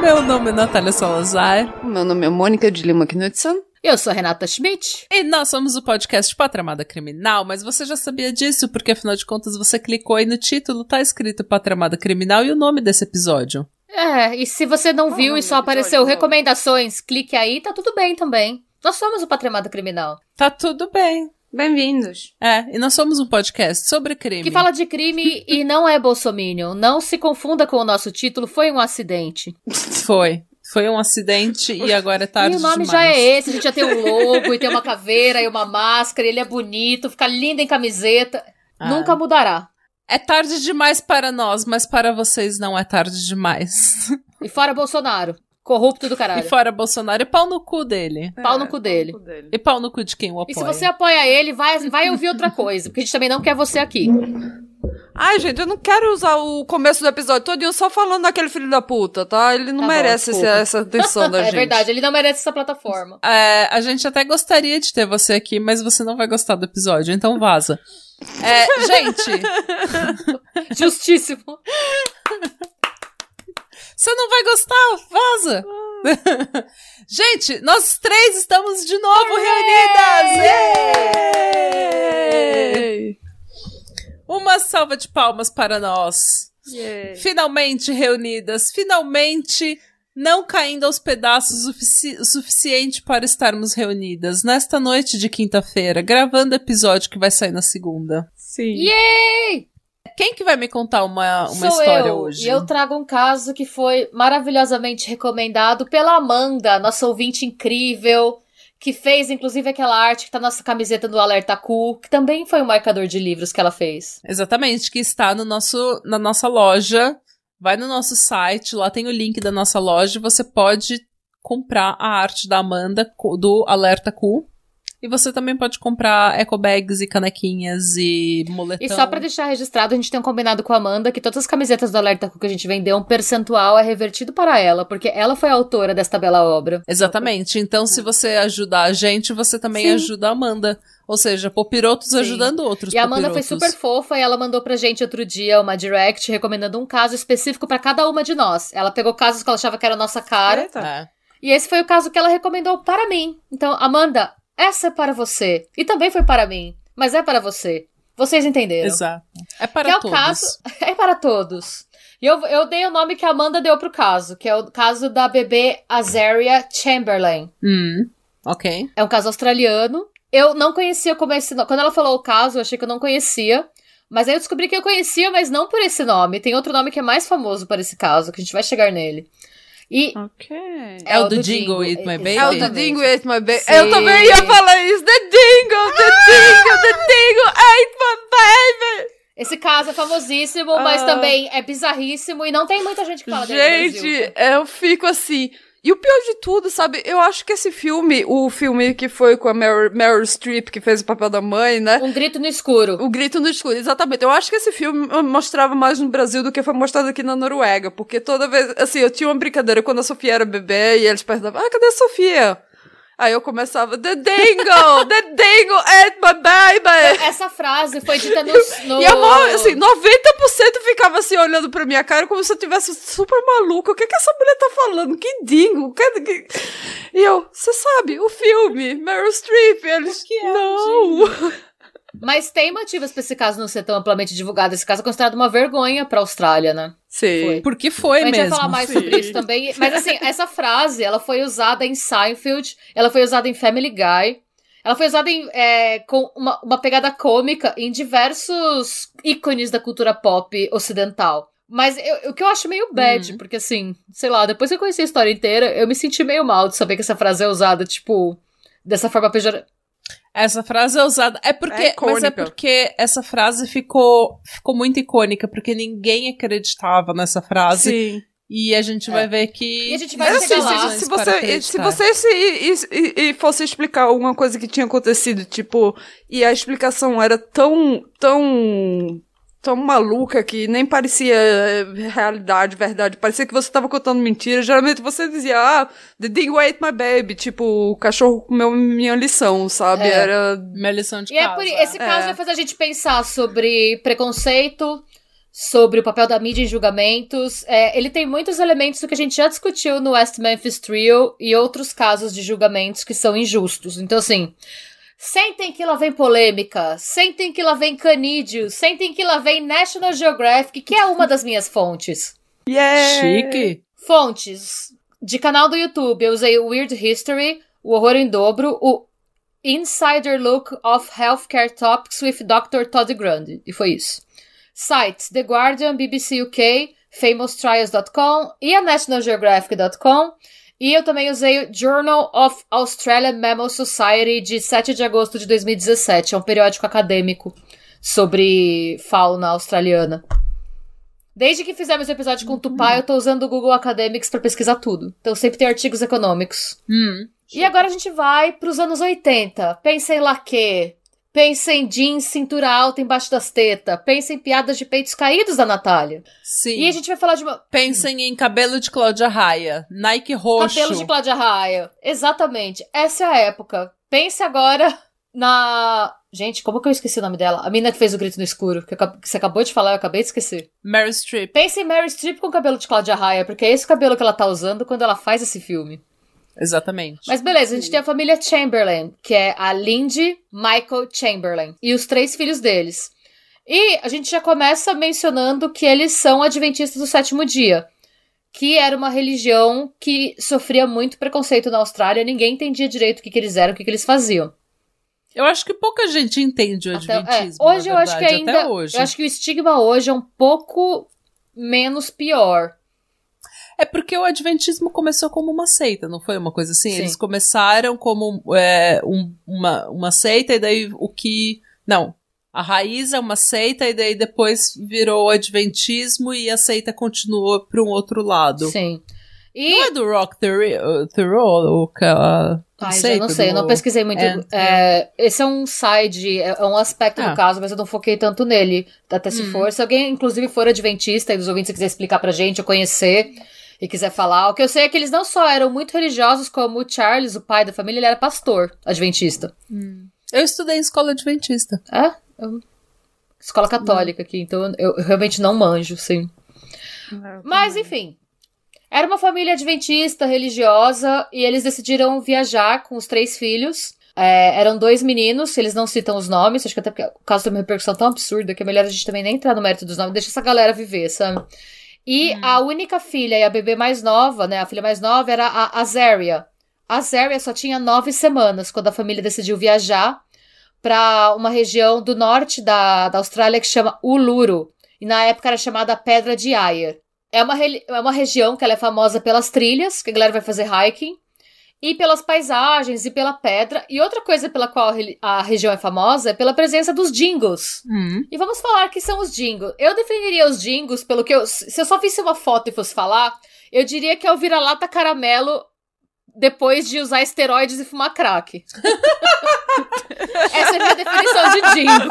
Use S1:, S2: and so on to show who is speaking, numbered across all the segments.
S1: Meu nome é Natália Salazar.
S2: Meu nome é Mônica de Lima Knudsen.
S3: Eu sou a Renata Schmidt.
S1: E nós somos o podcast Patramada Criminal, mas você já sabia disso, porque afinal de contas você clicou aí no título, tá escrito Patramada Criminal e o nome desse episódio.
S3: É, e se você não viu e só apareceu
S2: episódio?
S3: recomendações, clique aí, tá tudo bem também. Nós somos o Patramada Criminal,
S1: Tá tudo bem.
S2: Bem-vindos.
S1: É, e nós somos um podcast sobre crime.
S3: que fala de crime e não é bolsominion. Não se confunda com o nosso título, foi um acidente.
S1: Foi. Foi um acidente e agora é tarde
S3: e o nome
S1: demais.
S3: já é esse, a gente já tem um logo e tem uma caveira e uma máscara, ele é bonito, fica lindo em camiseta.
S1: Ah.
S3: Nunca mudará.
S1: É tarde demais para nós, mas para vocês não é tarde demais.
S3: E fora Bolsonaro, corrupto do
S1: E
S3: caralho.
S1: fora Bolsonaro, e pau no cu dele.
S3: Pau no cu dele.
S1: E pau no cu de quem o apoia.
S3: E se você apoia ele, vai, vai ouvir outra coisa, porque a gente também não quer você aqui.
S2: Ai, gente, eu não quero usar o começo do episódio todo só falando daquele filho da puta, tá? Ele não
S3: Tá bom,
S2: merece esse-
S3: desculpa.
S2: essa atenção da
S3: é
S2: gente.
S3: verdade, ele não merece essa plataforma.
S1: É, a gente até gostaria de ter você aqui, mas você não vai gostar do episódio, então vaza. É, gente,
S3: Justíssimo.
S1: você não vai gostar, vaza. gente, nós três estamos de novo reunidas! Êêê! Uma salva de palmas para nós.
S2: Yay.
S1: Finalmente reunidas, finalmente não caindo aos pedaços o, sufici- suficiente para estarmos reunidas nesta noite de quinta-feira, gravando o episódio que vai sair na segunda.
S2: Sim.
S3: Yay!
S1: Quem que vai me contar uma, uma
S3: Sou
S1: história
S3: eu,
S1: hoje?
S3: E eu trago um caso que foi maravilhosamente recomendado pela Amanda, nossa ouvinte incrível, que fez inclusive aquela arte que tá na nossa camiseta do Alerta Cu, que também foi um marcador de livros que ela fez.
S1: Exatamente, que está no nosso, na nossa loja. Vai no nosso site, lá tem o link da nossa loja. Você pode comprar a arte da Amanda do Alerta Q. E você também pode comprar eco bags e canequinhas e moletão.
S3: E só pra deixar registrado, a gente tem um combinado com a Amanda que todas as camisetas do Alerta que a gente vendeu, um percentual é revertido para ela, porque ela foi a autora desta bela obra.
S1: Exatamente. Então, se você ajudar a gente, você também
S3: Sim.
S1: ajuda a Amanda. Ou seja, popirotos
S3: Sim.
S1: ajudando outros
S3: E a Amanda foi
S1: popirotos.
S3: super fofa e ela mandou pra gente outro dia uma direct recomendando um caso específico pra cada uma de nós. Ela pegou casos que ela achava que era a nossa cara.
S2: Eita.
S1: É.
S3: E esse foi o caso que ela recomendou para mim. Então, Amanda, essa é para você. E também foi para mim. Mas é para você. Vocês entenderam.
S1: Exato. É para
S3: que é o
S1: todos.
S3: caso. É para todos. E eu, eu dei o nome que a Amanda deu pro caso, que é o caso da bebê Azaria Chamberlain.
S1: Hum, ok.
S3: É um caso australiano. Eu não conhecia como esse nome. Quando ela falou o caso, eu achei que eu não conhecia. Mas aí eu descobri que eu conhecia, mas não por esse nome. Tem outro nome que é mais famoso para esse caso, que a gente vai chegar nele. E
S2: Ok.
S1: É o do Jingle Eat My Baby?
S2: É o. The Dingo Ate My Baby.
S3: Sim.
S2: Eu também ia falar isso. The Dingo, The Dingo, The Dingo Ate My Baby.
S3: Esse caso é famosíssimo, mas
S2: Ah.
S3: também é bizarríssimo e não tem muita gente que fala dele no Brasil.
S2: Gente, eu fico assim. E o pior de tudo, sabe? Eu acho que esse filme, o filme que foi com a Meryl, Meryl Streep, que fez o papel da mãe, né?
S3: Um grito no escuro.
S2: O Grito no Escuro, exatamente. Eu acho que esse filme mostrava mais no Brasil do que foi mostrado aqui na Noruega. Porque toda vez, assim, eu tinha uma brincadeira quando a Sofia era bebê e eles perguntavam, ah, cadê a Sofia? Aí eu começava, The Dingo! The Dingo ate my baby!
S3: Essa frase foi dita no. no...
S2: E a maior, assim, 90% ficava assim olhando pra minha cara como se eu tivesse super maluca. O que que essa mulher tá falando? Que dingo? Que, que... E eu, você sabe, o filme, Meryl Streep, eles.
S1: que é
S2: não!
S3: Mas tem motivos pra esse caso não ser tão amplamente divulgado. Esse caso é considerado uma vergonha pra Austrália, né?
S2: Sim.
S3: Foi.
S1: Porque foi
S3: a gente
S1: mesmo.
S3: vai falar mais
S2: sim.
S3: sobre isso também. Mas assim, essa frase, ela foi usada em Seinfeld, ela foi usada em Family Guy, ela foi usada em, é, com uma, uma pegada cômica em diversos ícones da cultura pop ocidental. Mas eu- o que eu acho meio bad, porque assim, sei lá, depois que eu conheci a história inteira, eu me senti meio mal de saber que essa frase é usada, tipo, dessa forma pejorativa.
S1: Essa frase é usada. É porque.
S2: É
S1: mas é porque essa frase ficou, ficou muito icônica, porque ninguém acreditava nessa frase.
S2: Sim.
S1: E a gente vai ver que.
S3: E a gente vai chegar
S2: assim,
S3: lá.
S2: se, se você, se você se, e- e fosse explicar alguma coisa que tinha acontecido, tipo, e a explicação era tão, tão, tão maluca que nem parecia eh, realidade, verdade, parecia que você tava contando mentira. Geralmente você dizia, ah, the dingo ate my baby, tipo, o cachorro comeu minha lição, sabe?
S3: É.
S2: Era
S1: Minha lição de
S3: E é
S1: casa.
S3: por, esse caso
S2: É.
S3: vai fazer a gente pensar sobre preconceito, sobre o papel da mídia em julgamentos. É, ele tem muitos elementos do que a gente já discutiu no West Memphis Trio e outros casos de julgamentos que são injustos. Então, assim, sentem que lá vem polêmica, sentem que lá vem canídeo, sentem que lá vem National Geographic, que é uma das minhas fontes.
S2: yeah!
S1: Chique.
S3: Fontes de canal do YouTube, eu usei o Weird History, o Horror em Dobro, o Insider Look of Healthcare Topics with Dr. Todd Grundy. E foi isso. Sites The Guardian, BBC UK, FamousTrials.com e a NationalGeographic.com. E eu também usei o Journal of Australian Mammal Society de 7 de agosto de 2017. É um periódico acadêmico sobre fauna australiana. Desde que fizemos o episódio com o Tupá, eu tô usando o Google Academics pra pesquisar tudo. Então sempre tem artigos econômicos.
S1: Hum.
S3: E agora a gente vai pros anos 80. Pensa em laque. Pensa em jeans, cintura alta embaixo das tetas. Pensa em piadas de peitos caídos da Natália.
S1: Sim.
S3: E a gente vai falar de uma.
S1: Pensem em cabelo de Cláudia Raia, Nike roxo.
S3: Cabelo de Cláudia Raia. Exatamente. Essa é a época. Pense agora na. Gente, como que eu esqueci o nome dela? A mina que fez o grito no escuro, que, eu que você acabou de falar, eu acabei de esquecer.
S1: Meryl Streep.
S3: Pense em Mary Streep com cabelo de Cláudia Raia, porque é esse o cabelo que ela tá usando quando ela faz esse filme.
S1: Exatamente.
S3: Mas beleza, a gente tem a família Chamberlain, que é a Lindy, Michael Chamberlain, e os três filhos deles. E a gente já começa mencionando que eles são adventistas do sétimo dia, que era uma religião que sofria muito preconceito na Austrália, ninguém entendia direito o que, que eles eram, o que, que eles faziam.
S1: Eu acho que pouca gente entende o
S3: Até- é,
S1: adventismo.
S3: hoje
S1: na
S3: eu acho que
S1: verdade,
S3: ainda.
S1: Até hoje.
S3: Eu acho que o estigma hoje é um pouco menos pior.
S1: É porque o adventismo começou como uma seita, não foi uma coisa assim?
S3: Sim.
S1: Eles começaram como é, um- uma, uma seita, e daí o que. Não. A raiz é uma seita, e daí depois virou o adventismo e a seita continuou para um outro lado.
S3: Sim. E.
S1: Não é do Rock Thoreau, o a
S3: Ai,
S1: seita
S3: não sei, eu
S1: do-
S3: não pesquisei muito.
S1: É,
S3: É, esse é um side, é é um aspecto
S1: Ah.
S3: do caso, mas eu não foquei tanto nele. Até se
S1: Hum.
S3: for. Se alguém, inclusive, for adventista e dos ouvintes quiser explicar pra gente ou conhecer e quiser falar, o que eu sei é que eles não só eram muito religiosos, como o Charles, o pai da família, ele era pastor adventista.
S1: Eu estudei em escola adventista.
S3: É? Eu- Escola católica aqui, então eu, eu realmente não manjo, sim. Mas, enfim. Era uma família adventista, religiosa, e eles decidiram viajar com os três filhos. É, eram dois meninos, eles não citam os nomes, acho que até porque o caso tem uma repercussão tão absurda que é melhor a gente também nem entrar no mérito dos nomes, deixa essa galera viver, sabe? E a única filha e a bebê mais nova, né, a filha mais nova era a Azaria. A Azaria só tinha nove semanas quando a família decidiu viajar para uma região do norte da, da Austrália que chama Uluru. E na época era chamada Pedra de Ayer. É uma, é uma região que ela é famosa pelas trilhas, que a galera vai fazer hiking, e pelas paisagens e pela pedra. E outra coisa pela qual a região é famosa é pela presença dos dingos.
S1: Hum.
S3: E vamos falar que são os dingos. Eu definiria os dingos pelo que eu. Se eu só visse uma foto e fosse falar, eu diria que é o vira-lata caramelo depois de usar esteroides e fumar crack. Essa é a minha definição de dingo.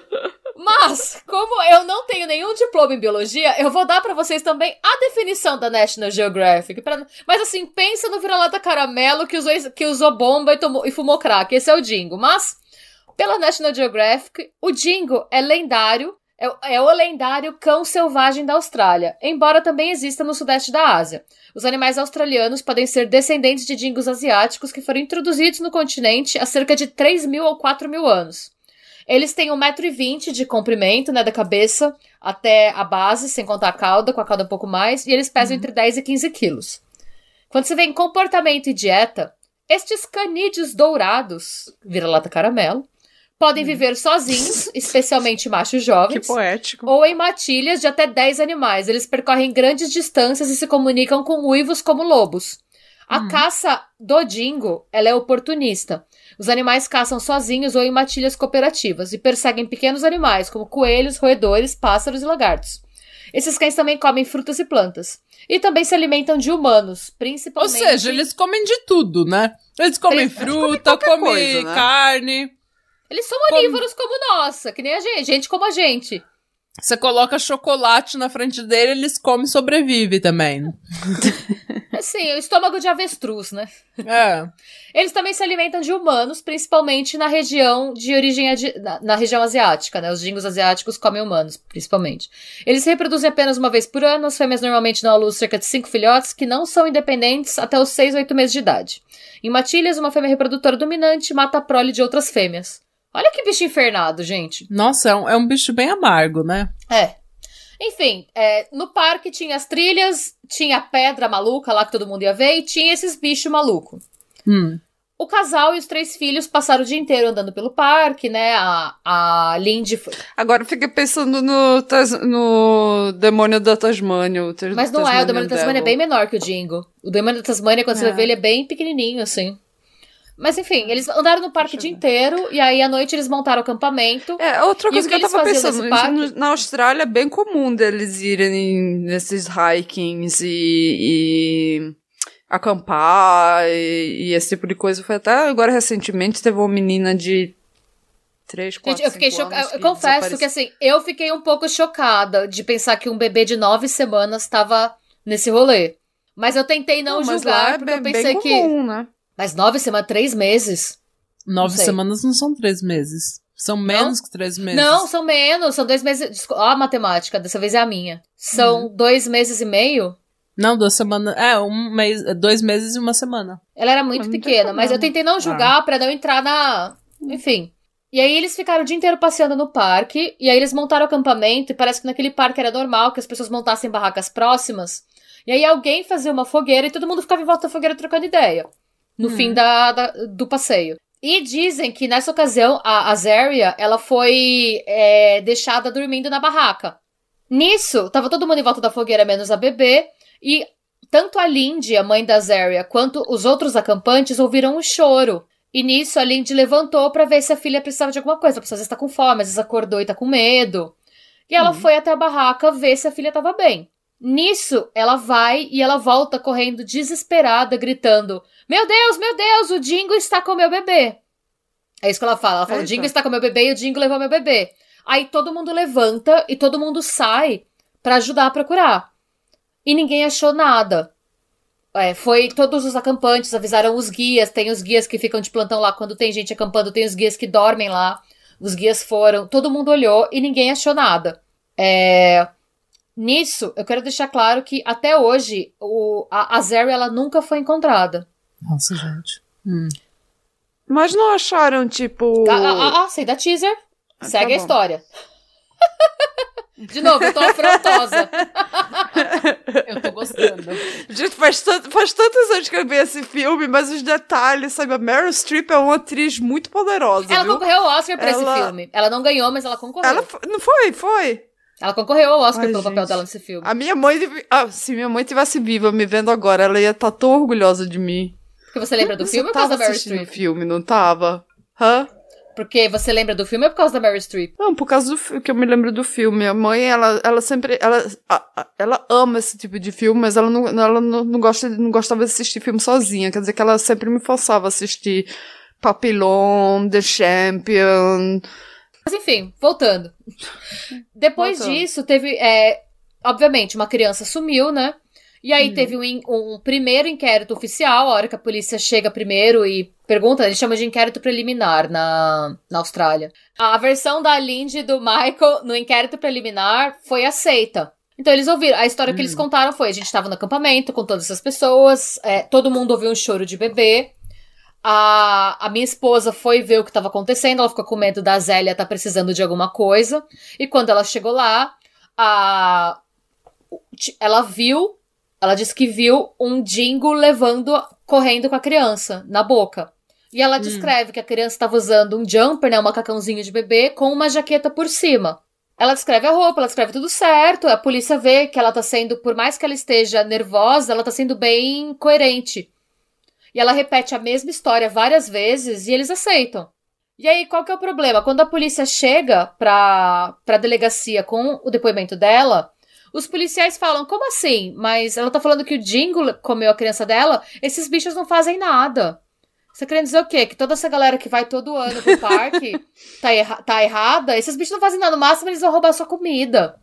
S3: Mas, como eu não tenho nenhum diploma em biologia, eu vou dar pra vocês também a definição da National Geographic. pra- Mas assim, pensa no vira-lata caramelo que usou, que usou bomba e, tomou, e fumou crack. Esse é o dingo. Mas, pela National Geographic, o dingo é lendário, é, é o lendário cão selvagem da Austrália, embora também exista no sudeste da Ásia. Os animais australianos podem ser descendentes de dingos asiáticos que foram introduzidos no continente há cerca de 3 mil ou 4 mil anos. Eles têm 1,20m de comprimento, né, da cabeça até a base, sem contar a cauda, com a cauda um pouco mais, e eles pesam entre 10 e 15 quilos. Quando você vê em comportamento e dieta, estes canídeos dourados, vira-lata caramelo, podem viver sozinhos, especialmente machos
S2: Que
S3: jovens,
S2: poético.
S3: ou em matilhas de até 10 animais. Eles percorrem grandes distâncias e se comunicam com uivos como lobos. A
S1: Hum.
S3: caça do dingo, ela é oportunista. Os animais caçam sozinhos ou em matilhas cooperativas e perseguem pequenos animais como coelhos, roedores, pássaros e lagartos. Esses cães também comem frutas e plantas. E também se alimentam de humanos,
S1: Ou
S3: principalmente.
S1: seja, eles comem de tudo, né? Eles comem
S3: Eles
S1: fruta,
S2: qualquer
S1: comem
S2: coisa, né?
S1: carne.
S3: Eles são onívoros como nossa, que nem a gente, gente como a gente.
S1: Você coloca chocolate na frente dele, eles comem e sobrevivem também.
S3: Assim, o estômago de avestruz, né?
S1: É.
S3: Eles também se alimentam de humanos, principalmente na região de origem na, na região asiática, né? Os dingos asiáticos comem humanos, principalmente. Eles se reproduzem apenas uma vez por ano, as fêmeas normalmente dão à luz cerca de cinco filhotes que não são independentes até os 6 ou 8 meses de idade. Em matilhas, uma fêmea reprodutora dominante mata a prole de outras fêmeas. Olha que bicho infernado, gente.
S1: Nossa, é um, é um bicho bem amargo, né?
S3: É. Enfim, é, no parque tinha as trilhas, tinha a pedra maluca lá que todo mundo ia ver e tinha esses bichos malucos.
S1: Hum.
S3: O casal e os três filhos passaram o dia inteiro andando pelo parque, né? A, a Lindy foi.
S2: Agora eu fiquei pensando no, no demônio da Tasmânia. o Tas-
S3: Mas não é, o
S2: Tasmanian
S3: demônio da Tasmania é bem menor que o Dingo. O demônio da Tasmania, quando você
S2: É.
S3: vê, ele é bem pequenininho, assim. Mas enfim, eles andaram no parque o dia inteiro e aí à noite eles montaram o acampamento.
S2: É, outra coisa que,
S3: que
S2: eu tava pensando,
S3: parque?
S2: na Austrália é bem comum deles irem nesses hikings e, e acampar e, e esse tipo de coisa. Foi até agora recentemente teve uma menina de 3, 4,
S3: Gente, eu fiquei chocada. Eu confesso que assim, eu fiquei um pouco chocada de pensar que um bebê de nove semanas estava nesse rolê. Mas eu tentei não,
S2: lá
S3: julgar,
S2: é
S3: porque eu
S2: bem,
S3: pensei
S2: bem
S3: que.
S2: comum, né?
S3: Mas nove semanas, três meses?
S1: Nove
S3: sei.
S1: semanas não são três meses. São menos que três meses.
S3: Não, são menos, são dois meses. Ó, a matemática, dessa vez é a minha. São
S2: Uhum.
S3: dois meses e meio.
S1: Não, duas semanas. É, um mês, dois meses e uma semana.
S3: Ela era muito
S2: não tem
S3: pequena, mas eu tentei não julgar pra não entrar na. Enfim. E aí eles ficaram o dia inteiro passeando no parque, e aí eles montaram o acampamento, e parece que naquele parque era normal que as pessoas montassem barracas próximas. E aí alguém fazia uma fogueira e todo mundo ficava em volta da fogueira trocando ideia. No
S2: Hum.
S3: fim da, da- do passeio. E dizem que nessa ocasião a Azaria, ela foi é, deixada dormindo na barraca. Nisso, tava todo mundo em volta da fogueira, menos a bebê, e tanto a Lindy, a mãe da Zaria, quanto os outros acampantes ouviram um choro. E nisso a Lindy levantou pra ver se a filha precisava de alguma coisa. Porque às vezes tá com fome, às vezes acordou e tá com medo. E ela
S2: Uhum.
S3: foi até a barraca ver se a filha tava bem. Nisso, ela vai e ela volta correndo desesperada, gritando: Meu Deus, meu Deus, o Dingo está com meu bebê. É isso que ela fala. Ela fala: O
S2: Eita.
S3: Dingo está com meu bebê e o Dingo levou meu bebê. Aí todo mundo levanta e todo mundo sai pra ajudar a procurar. E ninguém achou nada. É, foi todos os acampantes avisaram os guias. Tem os guias que ficam de plantão lá quando tem gente acampando, tem os guias que dormem lá. Os guias foram, todo mundo olhou e ninguém achou nada. É, nisso, eu quero deixar claro que até hoje o, a, a Zeri, ela nunca foi encontrada.
S1: Nossa, gente. Hum.
S2: Mas não acharam, tipo.
S3: Ah, ah, ah, ah, sei da teaser.
S2: Ah,
S3: Segue
S2: tá
S3: a história. De novo, eu tô afrontosa.
S1: Eu tô gostando.
S2: Gente, faz, tanto, faz tantos anos que eu vi esse filme, mas os detalhes, sabe? A Meryl Streep é uma atriz muito poderosa.
S3: Ela
S2: viu?
S3: concorreu ao Oscar pra esse
S2: Ela-
S3: filme. Ela não ganhou, mas ela concorreu.
S2: Ela não foi, foi.
S3: Ela concorreu ao Oscar
S2: Ai,
S3: pelo papel
S2: gente.
S3: dela nesse filme.
S2: A minha mãe. Ah, se minha mãe tivesse viva me vendo agora, ela ia estar tão orgulhosa de mim.
S3: Porque você lembra do
S2: Você
S3: filme ou por causa da
S2: o
S3: Streep?
S2: filme, não tava? Hã?
S3: Porque você lembra do filme ou por causa da Meryl Streep?
S2: Não, por causa do que eu me lembro do filme. A mãe, ela, ela sempre. Ela, ela ama esse tipo de filme, mas ela, não, ela não, não, gosta, não gostava de assistir filme sozinha. Quer dizer que ela sempre me forçava a assistir Papillon, The Champion.
S3: Mas enfim, voltando. Depois
S2: Voltando.
S3: disso, teve. é, obviamente, uma criança sumiu, né? E aí
S2: Hum.
S3: teve um, um primeiro inquérito oficial, a hora que a polícia chega primeiro e pergunta, eles chamam de inquérito preliminar na, na Austrália. A versão da Lindy e do Michael no inquérito preliminar foi aceita. Então eles ouviram. A história que eles
S2: Hum.
S3: contaram foi: a gente estava no acampamento com todas essas pessoas, é, todo mundo ouviu um choro de bebê. A, a minha esposa foi ver o que estava acontecendo, ela ficou com medo da Zélia estar precisando de alguma coisa. E quando ela chegou lá, a, ela viu, ela disse que viu um dingo levando, correndo com a criança na boca. E ela descreve que a criança estava usando um jumper, né, um macacãozinho de bebê, com uma jaqueta por cima. Ela descreve a roupa, ela descreve tudo certo. A polícia vê que ela tá sendo, por mais que ela esteja nervosa, ela tá sendo bem coerente. E ela repete a mesma história várias vezes e eles aceitam. E aí, qual que é o problema? Quando a polícia chega pra, pra delegacia com o depoimento dela, Os policiais falam, como assim? Mas ela tá falando que o Jingle comeu a criança dela? Esses bichos não fazem nada. Você querendo dizer o quê? Que toda essa galera que vai todo ano pro parque tá, erra tá errada? Esses bichos não fazem nada. No máximo, eles vão roubar sua comida.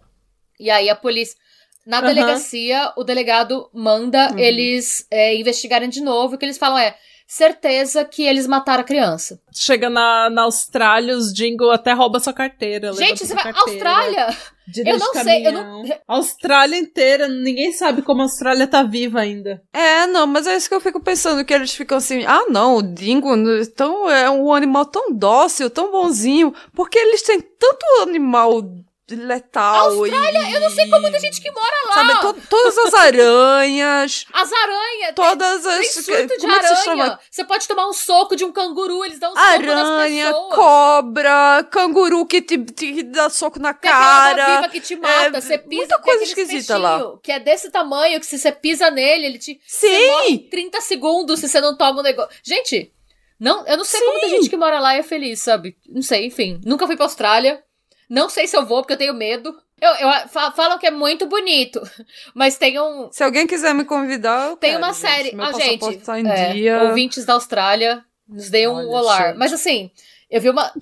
S3: E aí a polícia. Na
S1: Aham.
S3: delegacia, o delegado manda
S2: Uhum.
S3: eles é, investigarem de novo. O que eles falam é: certeza que eles mataram a criança.
S1: Chega na, na Austrália, os Jingle até rouba sua carteira.
S3: Gente,
S1: sua
S3: você vai.
S1: carteira,
S3: Austrália! eu não sei, eu.
S1: A Austrália inteira, ninguém sabe como a Austrália tá viva ainda.
S2: É, não, mas é isso que eu fico pensando, que eles ficam assim, ah não, o dingo tão, é um animal tão dócil, tão bonzinho, porque eles têm tanto animal letal
S3: Austrália,
S2: e...
S3: eu não sei como tem gente que mora lá.
S2: Sabe, to- todas as aranhas,
S3: As aranhas.
S2: todas as...
S3: Tem surto de
S2: como é se chama?
S3: aranha. Você pode tomar um soco de um canguru, eles dão um soco nas
S2: Aranha,
S3: pessoas.
S2: cobra, canguru que te, te dá soco na
S3: Tem
S2: cara.
S3: viva que te mata,
S2: é,
S3: você pisa,
S2: muita
S3: tem
S2: coisa esquisita lá.
S3: Que é desse tamanho, que se você pisa nele, ele te... Você
S2: Sim!
S3: morre em 30 segundos se você não toma o negócio. Gente, não, eu não sei como tem
S2: Sim.
S3: gente que mora lá e é feliz, sabe? Não sei, enfim. Nunca fui pra Austrália. Não sei se eu vou, porque eu tenho medo. Eu, eu- fa- falam que é muito bonito, mas tem um...
S2: Se alguém quiser me convidar, eu
S3: Tem
S2: quero,
S3: uma
S2: gente.
S3: série...
S2: Meu
S3: ah, gente,
S2: tá em
S3: é,
S2: dia.
S3: ouvintes da Austrália, nos deem um
S1: Olha,
S3: olhar.
S1: gente.
S3: Mas assim, eu vi uma...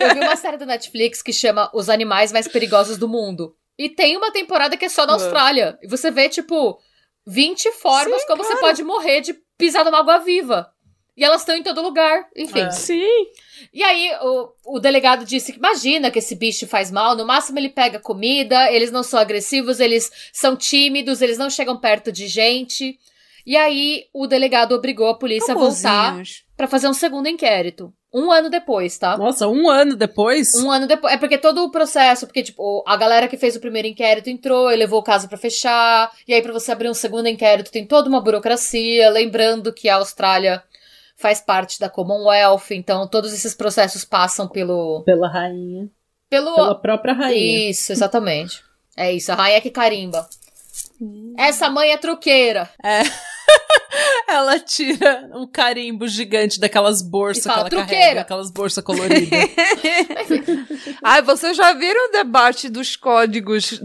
S3: Eu vi uma série da Netflix que chama Os Animais Mais Perigosos do Mundo. E tem uma temporada que é só na
S2: Ué.
S3: Austrália. E você vê, tipo, 20 formas
S2: Sim,
S3: como você pode morrer de pisar numa água viva. E elas estão em todo lugar. Enfim.
S1: É.
S2: Sim.
S3: E aí, o, o delegado disse que imagina que esse bicho faz mal. No máximo, ele pega comida, eles não são agressivos, eles são tímidos, eles não chegam perto de gente. E aí, o delegado obrigou a polícia a voltar pra fazer um segundo inquérito. Um ano depois, tá?
S1: Nossa, um ano depois?
S3: Um ano depois. É porque todo o processo, porque, tipo, a galera que fez o primeiro inquérito entrou e levou o caso pra fechar. E aí, pra você abrir um segundo inquérito, tem toda uma burocracia. Lembrando que a Austrália faz parte da Commonwealth, então todos esses processos passam pelo.
S1: Pela rainha.
S3: pelo
S1: Pela própria rainha.
S3: Isso, exatamente. É isso, a rainha que carimba. Essa mãe é truqueira.
S1: Ela tira um carimbo gigante daquelas bolsas
S3: fala,
S1: que ela
S3: "Truqueira."
S1: carrega, aquelas bolsas coloridas.
S2: Ai, vocês já viram o debate dos códigos,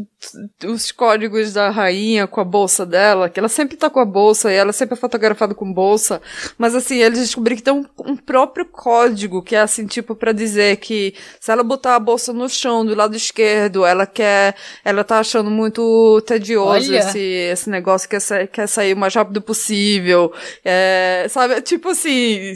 S2: os códigos da rainha com a bolsa dela? Que ela sempre tá com a bolsa e ela sempre é fotografada com bolsa. Mas assim, eles descobriram que tem um, um próprio código que é assim, tipo, pra dizer que se ela botar a bolsa no chão do lado esquerdo, ela quer, ela tá achando muito tedioso
S3: Olha.
S2: esse, esse negócio, quer, quer sair o mais rápido possível. É, sabe, tipo assim,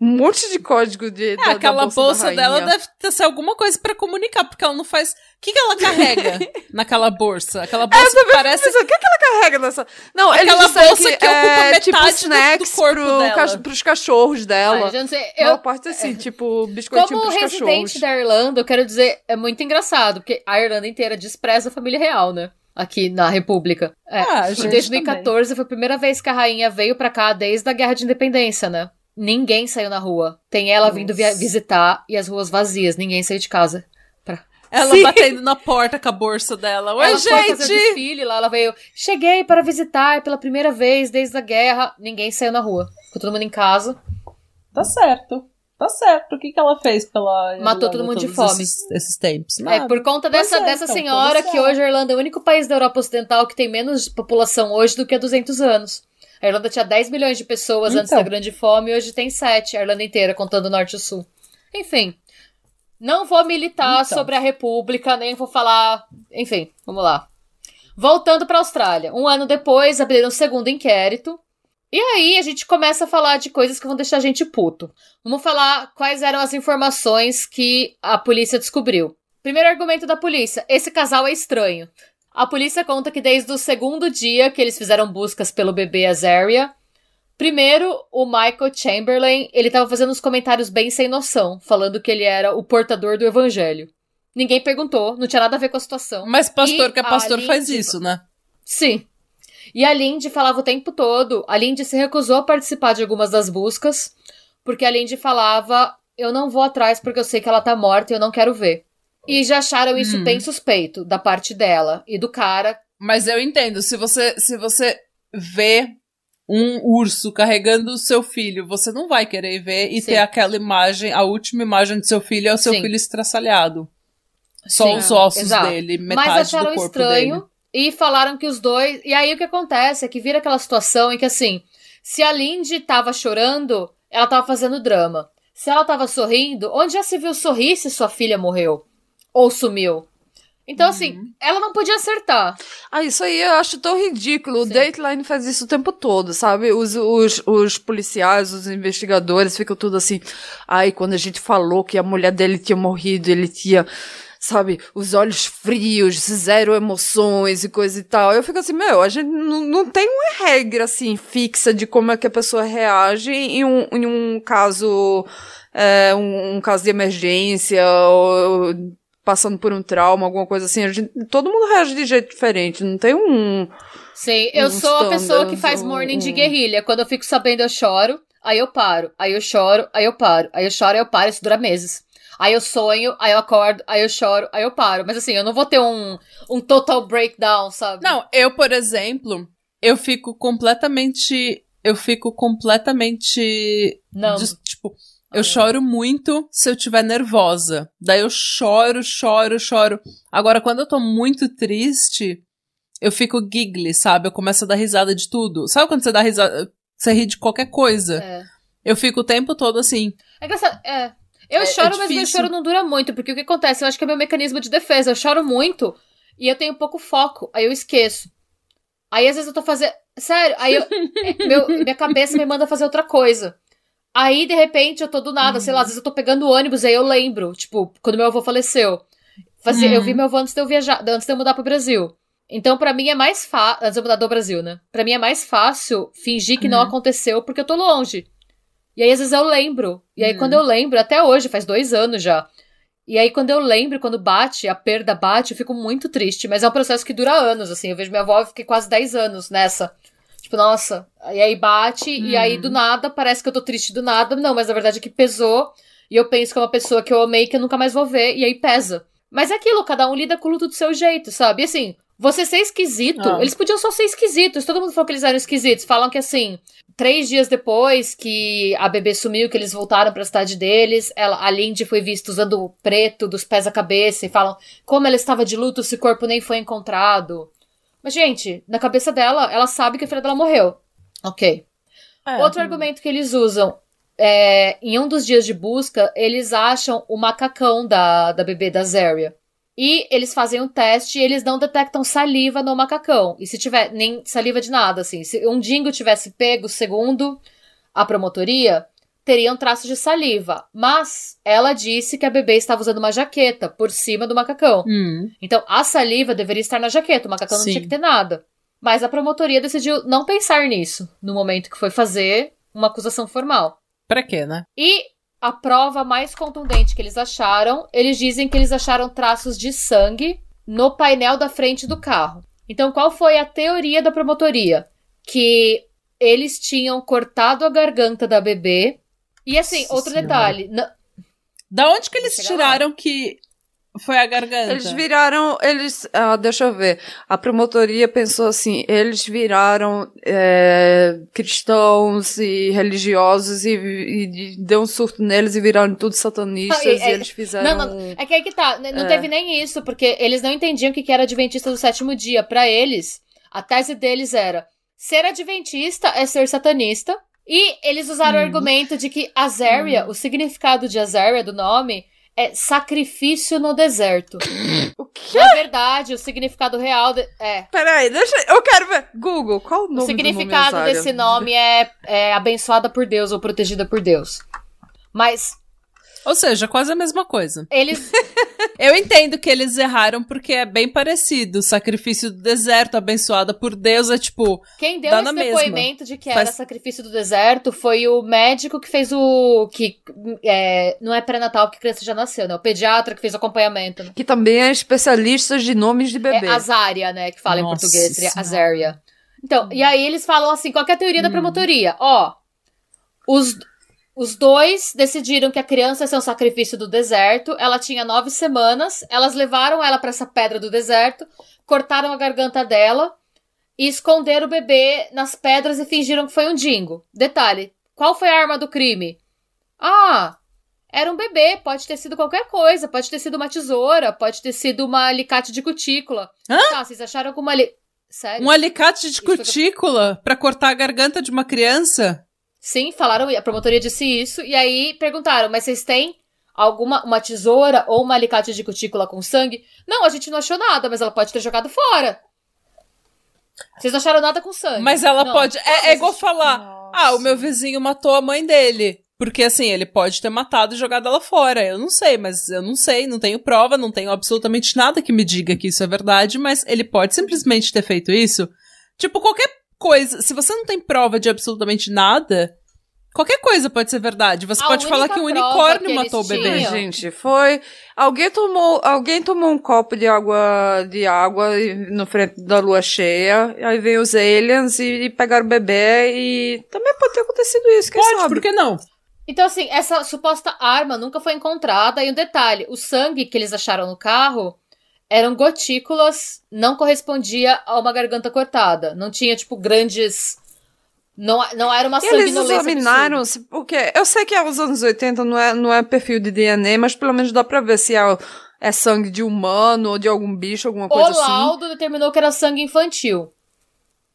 S2: um monte de código de, da,
S1: É,
S2: da
S1: aquela
S2: bolsa,
S1: bolsa,
S2: da
S1: dela deve ter ser alguma coisa pra comunicar, porque ela não faz. O que, que ela carrega naquela bolsa? Aquela bolsa que parece.
S2: O que, que ela carrega nessa. Não,
S1: Aquela bolsa
S2: que,
S1: que ocupa
S2: é,
S1: metade
S2: tipo
S1: do- do
S2: snacks
S1: corpo
S2: pro,
S1: dela.
S2: pros cachorros
S3: Ai,
S2: dela.
S3: não sei.
S2: Eu,
S3: Eu,
S2: a parte assim, tipo, biscoitinho
S3: como
S2: pros
S3: residente
S2: cachorros.
S3: da Irlanda, eu quero dizer, é muito engraçado, porque a Irlanda inteira despreza a família real, né? Aqui na República. É.
S1: Ah,
S3: em
S1: gente,
S3: 2014 foi a primeira vez que a rainha veio pra cá desde a Guerra de Independência, né? Ninguém saiu na rua. Tem ela vindo
S2: Nossa.
S3: visitar e as ruas vazias. Ninguém saiu de casa.
S1: Ela
S2: Sim.
S1: batendo na porta com a bolsa dela. Oi,
S3: ela foi fazer o
S1: gente!
S3: desfile lá, ela veio. Cheguei para visitar pela primeira vez desde a guerra. Ninguém saiu na rua. Ficou todo mundo em casa.
S1: Tá certo. Tá certo. O que, que ela fez pela.
S3: Matou
S1: Irlanda
S3: todo mundo de fome.
S1: Esses, esses tempos?
S3: É,
S1: Nada.
S3: por conta dessa,
S1: é,
S3: dessa
S1: então,
S3: senhora que
S1: é.
S3: hoje a Irlanda é o único país da Europa Ocidental que tem menos população hoje do que há 200 anos. A Irlanda tinha 10 milhões de pessoas antes
S1: Então.
S3: da Grande Fome e hoje tem 7, a Irlanda inteira, contando o Norte e o Sul. Enfim, não vou militar
S1: Então.
S3: sobre a República, nem vou falar. Enfim, vamos lá. Voltando para a Austrália. Um ano depois, abriram um segundo inquérito. E aí a gente começa a falar de coisas que vão deixar a gente puto. Vamos falar quais eram as informações que a polícia descobriu. Primeiro argumento da polícia: esse casal é estranho. A polícia conta que desde o segundo dia que eles fizeram buscas pelo bebê Azaria, primeiro o Michael Chamberlain, ele tava fazendo uns comentários bem sem noção, falando que ele era o portador do evangelho. Ninguém perguntou, não tinha nada a ver com a situação.
S1: Mas pastor
S3: E
S1: que é pastor faz isso, né?
S3: Sim. E a Lindy falava o tempo todo. A Lindy se recusou a participar de algumas das buscas, porque a Lindy falava: Eu não vou atrás porque eu sei que ela tá morta e eu não quero ver. E já acharam isso
S1: Hum.
S3: bem suspeito da parte dela e do cara.
S1: Mas eu entendo, se você, se você vê um urso carregando o seu filho, você não vai querer ver e
S3: Sim.
S1: ter aquela imagem, a última imagem do seu filho é o seu
S3: Sim.
S1: filho estraçalhado. Só
S3: Sim,
S1: os ossos
S3: exato.
S1: dele, metade
S3: Mas acharam
S1: do corpo
S3: estranho
S1: dele.
S3: E falaram que os dois. E aí o que acontece é que vira aquela situação em que assim, se a Lindy tava chorando, ela tava fazendo drama. Se ela tava sorrindo, onde já se viu sorrir se sua filha morreu? Ou sumiu? Então, assim,
S1: Uhum.
S3: ela não podia acertar.
S2: Ah, isso aí eu acho tão ridículo. O
S3: Sim.
S2: Dateline faz isso o tempo todo, sabe? Os, os, os policiais, os investigadores ficam tudo assim. Ai, quando a gente falou que a mulher dele tinha morrido, ele tinha, sabe, os olhos frios, zero emoções e coisa e tal. Eu fico assim, meu, a gente não, não tem uma regra assim fixa de como é que a pessoa reage em um, em um caso. é, um, um caso de emergência ou passando por um trauma, alguma coisa assim. Gente, todo mundo reage de jeito diferente. Não tem um.
S3: Sim, eu
S2: Um
S3: sou a pessoa que faz
S2: um-
S3: morning de
S2: um-
S3: guerrilha. Quando eu fico sabendo, eu choro, aí eu paro, aí eu choro, aí eu paro, aí eu choro, aí eu paro, isso dura meses. Aí eu sonho, aí eu acordo, aí eu choro, aí eu paro. Mas assim, eu não vou ter um, um total breakdown, sabe?
S1: Não, eu, por exemplo, eu fico completamente. Eu fico completamente.
S3: Não.
S1: des- tipo, eu choro muito se eu estiver nervosa. Daí eu choro, choro, choro. Agora, quando eu tô muito triste, eu fico giggly, sabe? Eu começo a dar risada de tudo. Sabe quando você dá risada? Você ri de qualquer coisa.
S3: É.
S1: Eu fico o tempo todo assim.
S3: É engraçado, é. Eu
S1: É-
S3: choro,
S1: é
S3: mas meu choro não dura muito, porque o que acontece? Eu acho que é meu mecanismo de defesa. Eu choro muito e eu tenho pouco foco, aí eu esqueço. Aí às vezes eu tô fazendo. Sério, aí eu- é, meu- minha cabeça me manda fazer outra coisa. Aí, de repente, eu tô do nada, sei lá, às vezes eu tô pegando o ônibus, aí eu lembro, tipo, quando meu avô faleceu. Fazia,
S1: Uhum.
S3: Eu vi meu avô antes de eu viajar, antes de eu mudar pro Brasil. Então, pra mim é mais fácil. Antes de eu mudar do Brasil, né? Pra mim é mais fácil fingir que não
S1: Uhum.
S3: aconteceu porque eu tô longe. E aí, às vezes, eu lembro. E aí,
S1: Uhum.
S3: quando eu lembro, até hoje, faz dois anos já. E aí, quando eu lembro, quando bate, a perda bate, eu fico muito triste. Mas é um processo que dura anos, assim. Eu vejo minha avó, eu fiquei quase 10 anos nessa. Tipo, nossa. E aí bate, e aí
S1: Uhum.
S3: do nada, parece que eu tô triste do nada. Não, mas na verdade é que pesou. E eu penso que é uma pessoa que eu amei que eu nunca mais vou ver. E aí pesa. Mas é aquilo, cada um lida com o luto do seu jeito, sabe? E assim, você ser esquisito.
S1: Ah.
S3: Eles podiam só ser esquisitos. Todo mundo falou que eles eram esquisitos. Falam que assim, três dias depois que a bebê sumiu, que eles voltaram pra cidade deles, ela, a Lindy foi vista usando o preto dos pés à cabeça. E falam como ela estava de luto, esse corpo nem foi encontrado. Mas, gente, na cabeça dela, ela sabe que a filha dela morreu. Ok.
S1: É.
S3: Outro argumento que eles usam é, em um dos dias de busca, eles acham o macacão da, da bebê da Zaria. E eles fazem um teste e eles não detectam saliva no macacão. E se tiver nem saliva de nada, assim. Se um dingo tivesse pego, segundo a promotoria, teriam traços de saliva. Mas ela disse que a bebê estava usando uma jaqueta por cima do macacão.
S1: Hum.
S3: Então, a saliva deveria estar na jaqueta, o macacão não
S1: Sim.
S3: tinha que ter nada. Mas a promotoria decidiu não pensar nisso no momento que foi fazer uma acusação formal.
S1: Pra quê, né?
S3: E a prova mais contundente que eles acharam, eles dizem que eles acharam traços de sangue no painel da frente do carro. Então, qual foi a teoria da promotoria? Que eles tinham cortado a garganta da bebê. E assim,
S1: Nossa
S3: outro
S1: Senhora.
S3: detalhe. na-
S1: Da onde que eles
S3: chegar lá.
S1: tiraram que foi a garganta?
S2: Eles viraram, eles, ah, deixa eu ver, a promotoria pensou assim, eles viraram é, cristãos e religiosos e, e, e deu um surto neles e viraram tudo satanistas
S3: Ah, e-
S2: e,
S3: é-
S2: eles fizeram...
S3: Não, não, é que aí que tá. Não
S2: É.
S3: teve nem isso, porque eles não entendiam o que era adventista do sétimo dia. Pra eles, a tese deles era ser adventista é ser satanista. E eles usaram o
S1: Hum.
S3: argumento de que Azaria, o significado de Azaria, do nome, é sacrifício no deserto.
S2: O quê?
S3: Na verdade, o significado real de- é.
S2: Peraí, deixa, eu quero ver. Google, qual o nome
S3: O
S2: do
S3: significado desse nome é, é abençoada por Deus ou protegida por Deus. Mas
S1: Ou seja, quase a mesma coisa.
S3: eles
S1: Eu entendo que eles erraram porque é bem parecido. O sacrifício do deserto, abençoada por Deus, é tipo.
S3: Quem deu esse
S1: na mesma.
S3: depoimento de que era
S1: Faz-
S3: sacrifício do deserto foi o médico que fez o. que é, não é pré-natal porque a criança já nasceu, né? O pediatra que fez o acompanhamento. Né?
S2: Que também é especialista de nomes de bebê.
S3: É Azária, né? Que fala em
S1: Nossa
S3: português, seria
S1: Senhora.
S3: Azária. Então, e aí eles falam assim: qual que é a teoria da
S1: Hum.
S3: promotoria? Ó, os, os dois decidiram que a criança ia ser um sacrifício do deserto. Ela tinha nove semanas. Elas levaram ela pra essa pedra do deserto, cortaram a garganta dela e esconderam o bebê nas pedras e fingiram que foi um dingo. Detalhe: qual foi a arma do crime? Ah, Era um bebê, pode ter sido qualquer coisa, pode ter sido uma tesoura, pode ter sido uma alicate de cutícula.
S1: Hã?
S3: Tá, vocês acharam que uma ali... Sério?
S1: Um alicate de
S3: Isso foi-
S1: cutícula pra cortar a garganta de uma criança?
S3: Sim, falaram, a promotoria disse isso, e aí perguntaram, mas vocês têm alguma, uma tesoura ou uma alicate de cutícula com sangue? Não, a gente não achou nada, mas ela pode ter jogado fora. Vocês não acharam nada com sangue.
S1: Mas ela
S3: Não.
S1: pode. É, é igual falar:
S2: Nossa.
S1: ah, o meu vizinho matou a mãe dele. Porque assim, ele pode ter matado e jogado ela fora. Eu não sei, mas eu não sei, não tenho prova, não tenho absolutamente nada que me diga que isso é verdade, mas ele pode simplesmente ter feito isso. Tipo, qualquer coisa. Se você não tem prova de absolutamente nada, qualquer coisa pode ser verdade. Você
S3: A
S1: pode falar que um unicórnio
S3: que
S1: matou o bebê.
S3: tinham-
S2: Gente, foi. Alguém tomou, alguém tomou um copo de água de água no frente da lua cheia. e Aí veio os aliens e, e pegaram o bebê e também pode ter acontecido isso, quem
S1: Pode,
S2: sabe?
S1: por que não?
S3: Então, assim, essa suposta arma nunca foi encontrada. E um detalhe: o sangue que eles acharam no carro eram gotículas, não correspondia a uma garganta cortada. Não tinha, tipo, grandes. Não, não era uma
S2: E eles examinaram, se- porque eu sei que aos anos 80 não é, não é perfil de DNA, mas pelo menos dá pra ver se é, é sangue de humano ou de algum bicho, alguma
S3: O
S2: coisa assim.
S3: laudo determinou que era sangue infantil.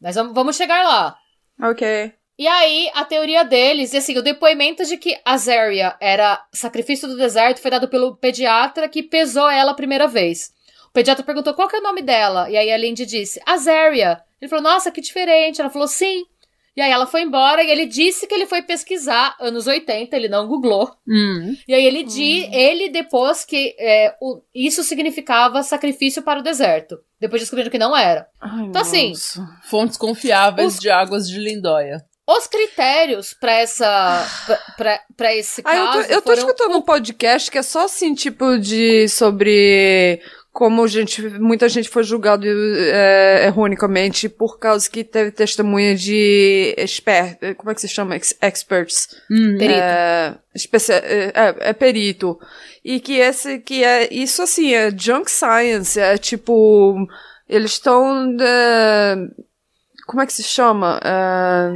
S3: Mas vamos, vamos chegar lá.
S2: Ok.
S3: E aí, a teoria deles, e assim, o depoimento de que Azaria era sacrifício do deserto foi dado pelo pediatra que pesou ela a primeira vez. O pediatra perguntou qual que é o nome dela, e aí a Lindy disse, Azaria. Ele falou, nossa, que diferente. Ela falou, sim. E aí ela foi embora e ele disse que ele foi pesquisar anos 80, ele não googlou.
S1: Hum.
S3: E aí ele, di, ele depois que é, o- isso significava sacrifício para o deserto. Depois descobriram que não era.
S2: Ai,
S3: Então, assim,
S2: nossa.
S1: Fontes confiáveis
S3: Os-
S1: de águas de Lindóia.
S3: Os critérios pra essa pra esse
S2: Ah, eu
S3: caso
S2: tô, eu tô
S3: foram
S2: escutando um podcast que é só assim, tipo, de. sobre como gente, muita gente foi julgado é, erroneamente por causa que teve testemunha de expert, como é que se chama? Ex- experts.
S1: Hum.
S3: Perito.
S2: É, especia- é, é, é perito. E que esse, que é, isso assim, é junk science, é tipo, eles estão, é, como é que se chama? É,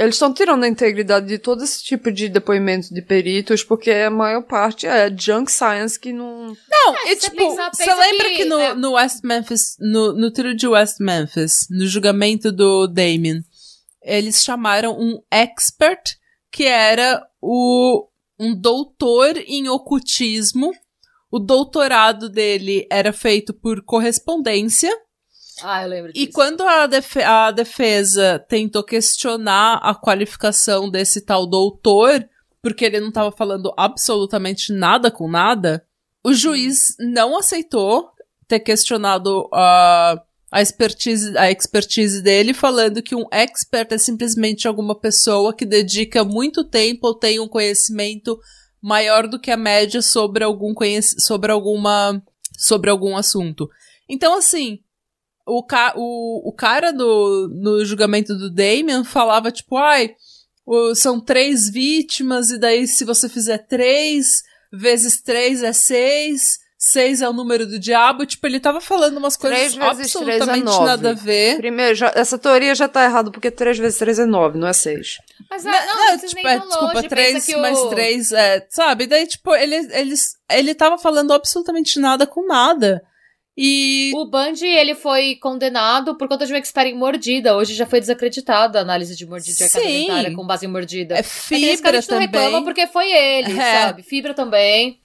S2: eles estão tirando a integridade de todo esse tipo de depoimento de peritos, porque a maior parte é junk science que não...
S1: Não,
S3: É,
S1: e tipo,
S3: pensar-
S1: você lembra
S3: que,
S1: que, no,
S3: é-
S1: no West Memphis, no, no tiro de West Memphis, no julgamento do Damien, eles chamaram um expert, que era o, um doutor em ocultismo. O doutorado dele era feito por correspondência.
S3: Ah, eu lembro
S1: E
S3: disso.
S1: quando a, defe- a defesa tentou questionar a qualificação desse tal doutor, porque ele não estava falando absolutamente nada com nada, o juiz não aceitou ter questionado a, a, expertise, a expertise dele, falando que um expert é simplesmente alguma pessoa que dedica muito tempo ou tem um conhecimento maior do que a média sobre algum sobre alguma sobre algum assunto. Então, assim, o, ca o, o cara do, no julgamento do Damien falava, tipo, ai, o- são três vítimas, e daí se você fizer três vezes três é seis, seis é o número do diabo. Tipo, ele tava falando umas
S2: Três
S1: coisas
S2: vezes três é
S1: absolutamente
S2: nove.
S1: nada a ver.
S2: Primeiro, já- essa teoria já tá errada, porque 3 vezes 3 é 9, não é 6.
S3: Mas é,
S1: Não,
S3: não,
S1: não,
S3: não precisa
S1: tipo,
S3: nem
S1: é, desculpa, três mais
S3: o...
S1: três, é, sabe? Daí, tipo, ele, eles, ele tava falando absolutamente nada com nada. E
S3: O Bundy, ele foi condenado por conta de um expert em mordida. Hoje já foi desacreditada a análise de mordida de dentária com base em mordida.
S1: é
S3: É
S1: fibra
S3: reclama
S1: também.
S3: porque foi ele,
S1: É.
S3: sabe? Fibra também.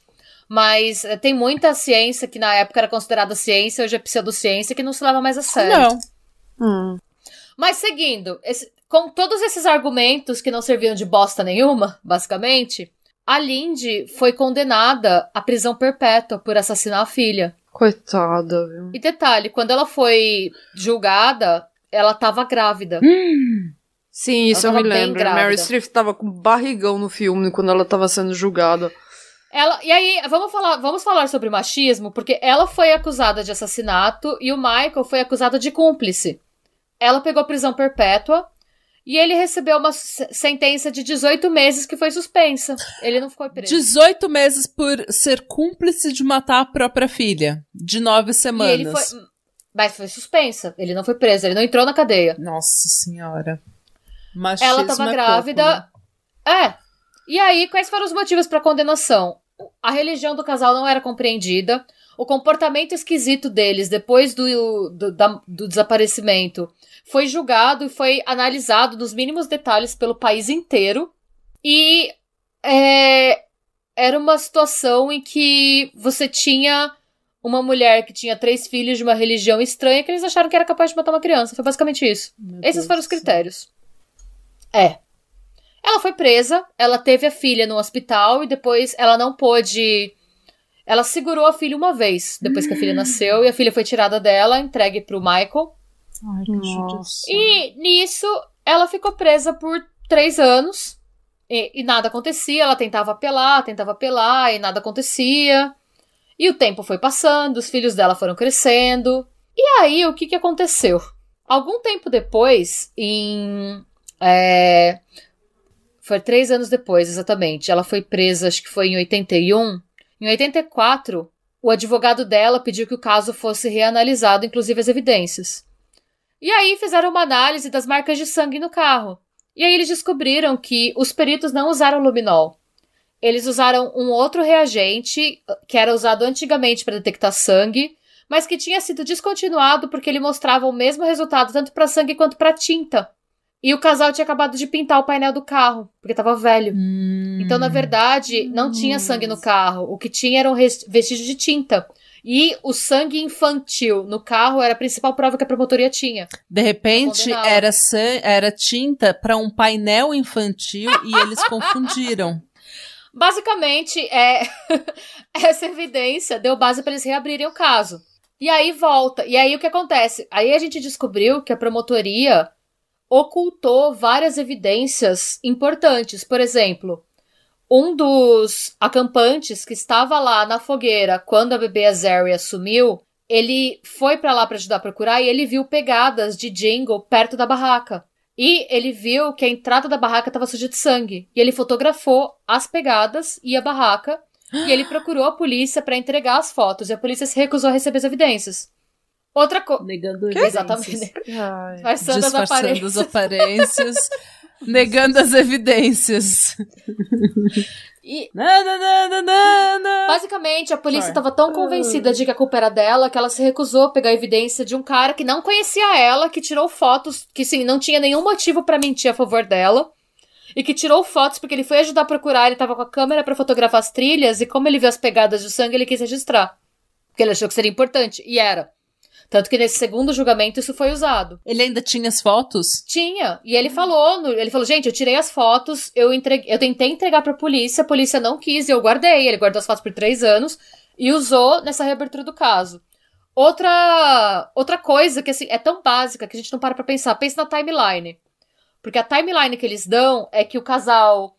S3: Mas eh, tem muita ciência que na época era considerada ciência, hoje é pseudociência, que não se leva mais a sério.
S1: Não.
S2: Hum.
S3: Mas seguindo, esse- com todos esses argumentos que não serviam de bosta nenhuma, basicamente, a Lindy foi condenada à prisão perpétua por assassinar a filha.
S2: Coitada, viu?
S3: E detalhe, quando ela foi julgada, ela tava grávida.
S2: Sim, isso eu
S3: Ela
S2: me
S3: tava bem
S2: lembro. Mary Streep tava com barrigão no filme quando ela tava sendo julgada.
S3: Ela, e aí, vamos falar, vamos falar sobre machismo, porque ela foi acusada de assassinato e o Michael foi acusado de cúmplice. Ela pegou prisão perpétua e ele recebeu uma se- sentença de 18 meses que foi suspensa. Ele não ficou preso.
S1: 18 meses por ser cúmplice de matar a própria filha. De nove
S3: E
S1: semanas.
S3: ele foi. Mas foi suspensa. Ele não foi preso, ele não entrou na cadeia.
S1: Nossa senhora. Machismo
S3: Ela tava
S1: é
S3: grávida.
S1: pouco, né?
S3: É. E aí, quais foram os motivos para condenação? A religião do casal não era compreendida, o comportamento esquisito deles depois do, do, da, do desaparecimento foi julgado e foi analisado nos mínimos detalhes pelo país inteiro. E é, era uma situação em que você tinha uma mulher que tinha três filhos de uma religião estranha que eles acharam que era capaz de matar uma criança. Foi basicamente isso. Meu Esses Deus foram os critérios. É. Ela foi presa, ela teve a filha no hospital e depois ela não pôde. Ela segurou a filha uma vez, depois que a filha nasceu, e a filha foi tirada dela, entregue pro Michael.
S1: Ai, que Nossa.
S3: E nisso, ela ficou presa por três anos. E, e, nada acontecia, ela tentava apelar, tentava apelar, e nada acontecia. E o tempo foi passando, os filhos dela foram crescendo. E aí, o que, que aconteceu? Algum tempo depois, em. É, foi três anos depois, exatamente. Ela foi presa, acho que foi em 81. Em 84, o advogado dela pediu que o caso fosse reanalisado, inclusive as evidências. E aí fizeram uma análise das marcas de sangue no carro. E aí eles descobriram que os peritos não usaram luminol. Eles usaram um outro reagente que era usado antigamente para detectar sangue, mas que tinha sido descontinuado porque ele mostrava o mesmo resultado tanto para sangue quanto para tinta. E o casal tinha acabado de pintar o painel do carro, porque estava velho. Hum. Então, na verdade, não tinha sangue no carro. O que tinha eram vestígios de tinta. E o sangue infantil no carro era a principal prova que a promotoria tinha.
S1: De repente, era, era tinta para um painel infantil e eles confundiram.
S3: Basicamente, é essa evidência deu base para eles reabrirem o caso. E aí volta. E aí o que acontece? Aí a gente descobriu que a promotoria ocultou várias evidências importantes. Por exemplo, um dos acampantes que estava lá na fogueira quando a bebê Azaria sumiu, ele foi para lá para ajudar a procurar e ele viu pegadas de Jingle perto da barraca. E ele viu que a entrada da barraca estava suja de sangue. E ele fotografou as pegadas e a barraca. E ele procurou a polícia para entregar as fotos. E a polícia se recusou a receber as evidências. Outra coisa.
S1: Negando
S3: evidências. Exatamente.
S1: Disfarçando as aparências. As aparências negando as evidências.
S3: E... Basicamente, a polícia estava tão convencida de que a culpa era dela que ela se recusou a pegar a evidência de um cara que não conhecia ela, que tirou fotos, que sim, não tinha nenhum motivo para mentir a favor dela. E que tirou fotos porque ele foi ajudar a procurar, ele tava com a câmera para fotografar as trilhas, e como ele viu as pegadas de sangue, ele quis registrar. Porque ele achou que seria importante, e era. Tanto que nesse segundo julgamento isso foi usado.
S1: Ele ainda tinha as fotos?
S3: Tinha. E ele falou, no, ele falou, gente, eu tirei as fotos, eu, entreguei, eu tentei entregar pra polícia, a polícia não quis e eu guardei. Ele guardou as fotos por três anos e usou nessa reabertura do caso. Outra, outra coisa que assim, é tão básica que a gente não para pra pensar. Pensa na timeline. Porque a timeline que eles dão é que o casal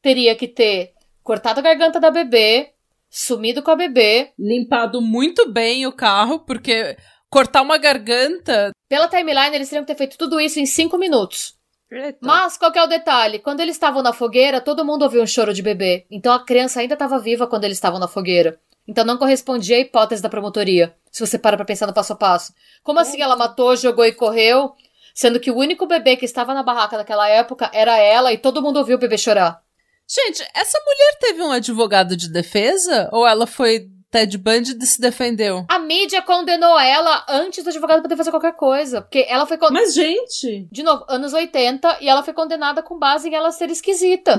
S3: teria que ter cortado a garganta da bebê, sumido com a bebê.
S1: Limpado muito bem o carro, porque cortar uma garganta.
S3: Pela timeline, eles teriam que ter feito tudo isso em cinco minutos. Eita. Mas qual que é o detalhe? Quando eles estavam na fogueira, todo mundo ouviu um choro de bebê. Então a criança ainda estava viva quando eles estavam na fogueira. Então não correspondia à hipótese da promotoria, se você para pra pensar no passo a passo. Como assim ela matou, jogou e correu, sendo que o único bebê que estava na barraca naquela época era ela e todo mundo ouviu o bebê chorar?
S1: Gente, essa mulher teve um advogado de defesa? Ou ela foi Ted Bundy se defendeu.
S3: A mídia condenou ela antes do advogado poder fazer qualquer coisa. Porque ela foi condenada.
S1: Mas, gente!
S3: De novo, anos 80, e ela foi condenada com base em ela ser esquisita.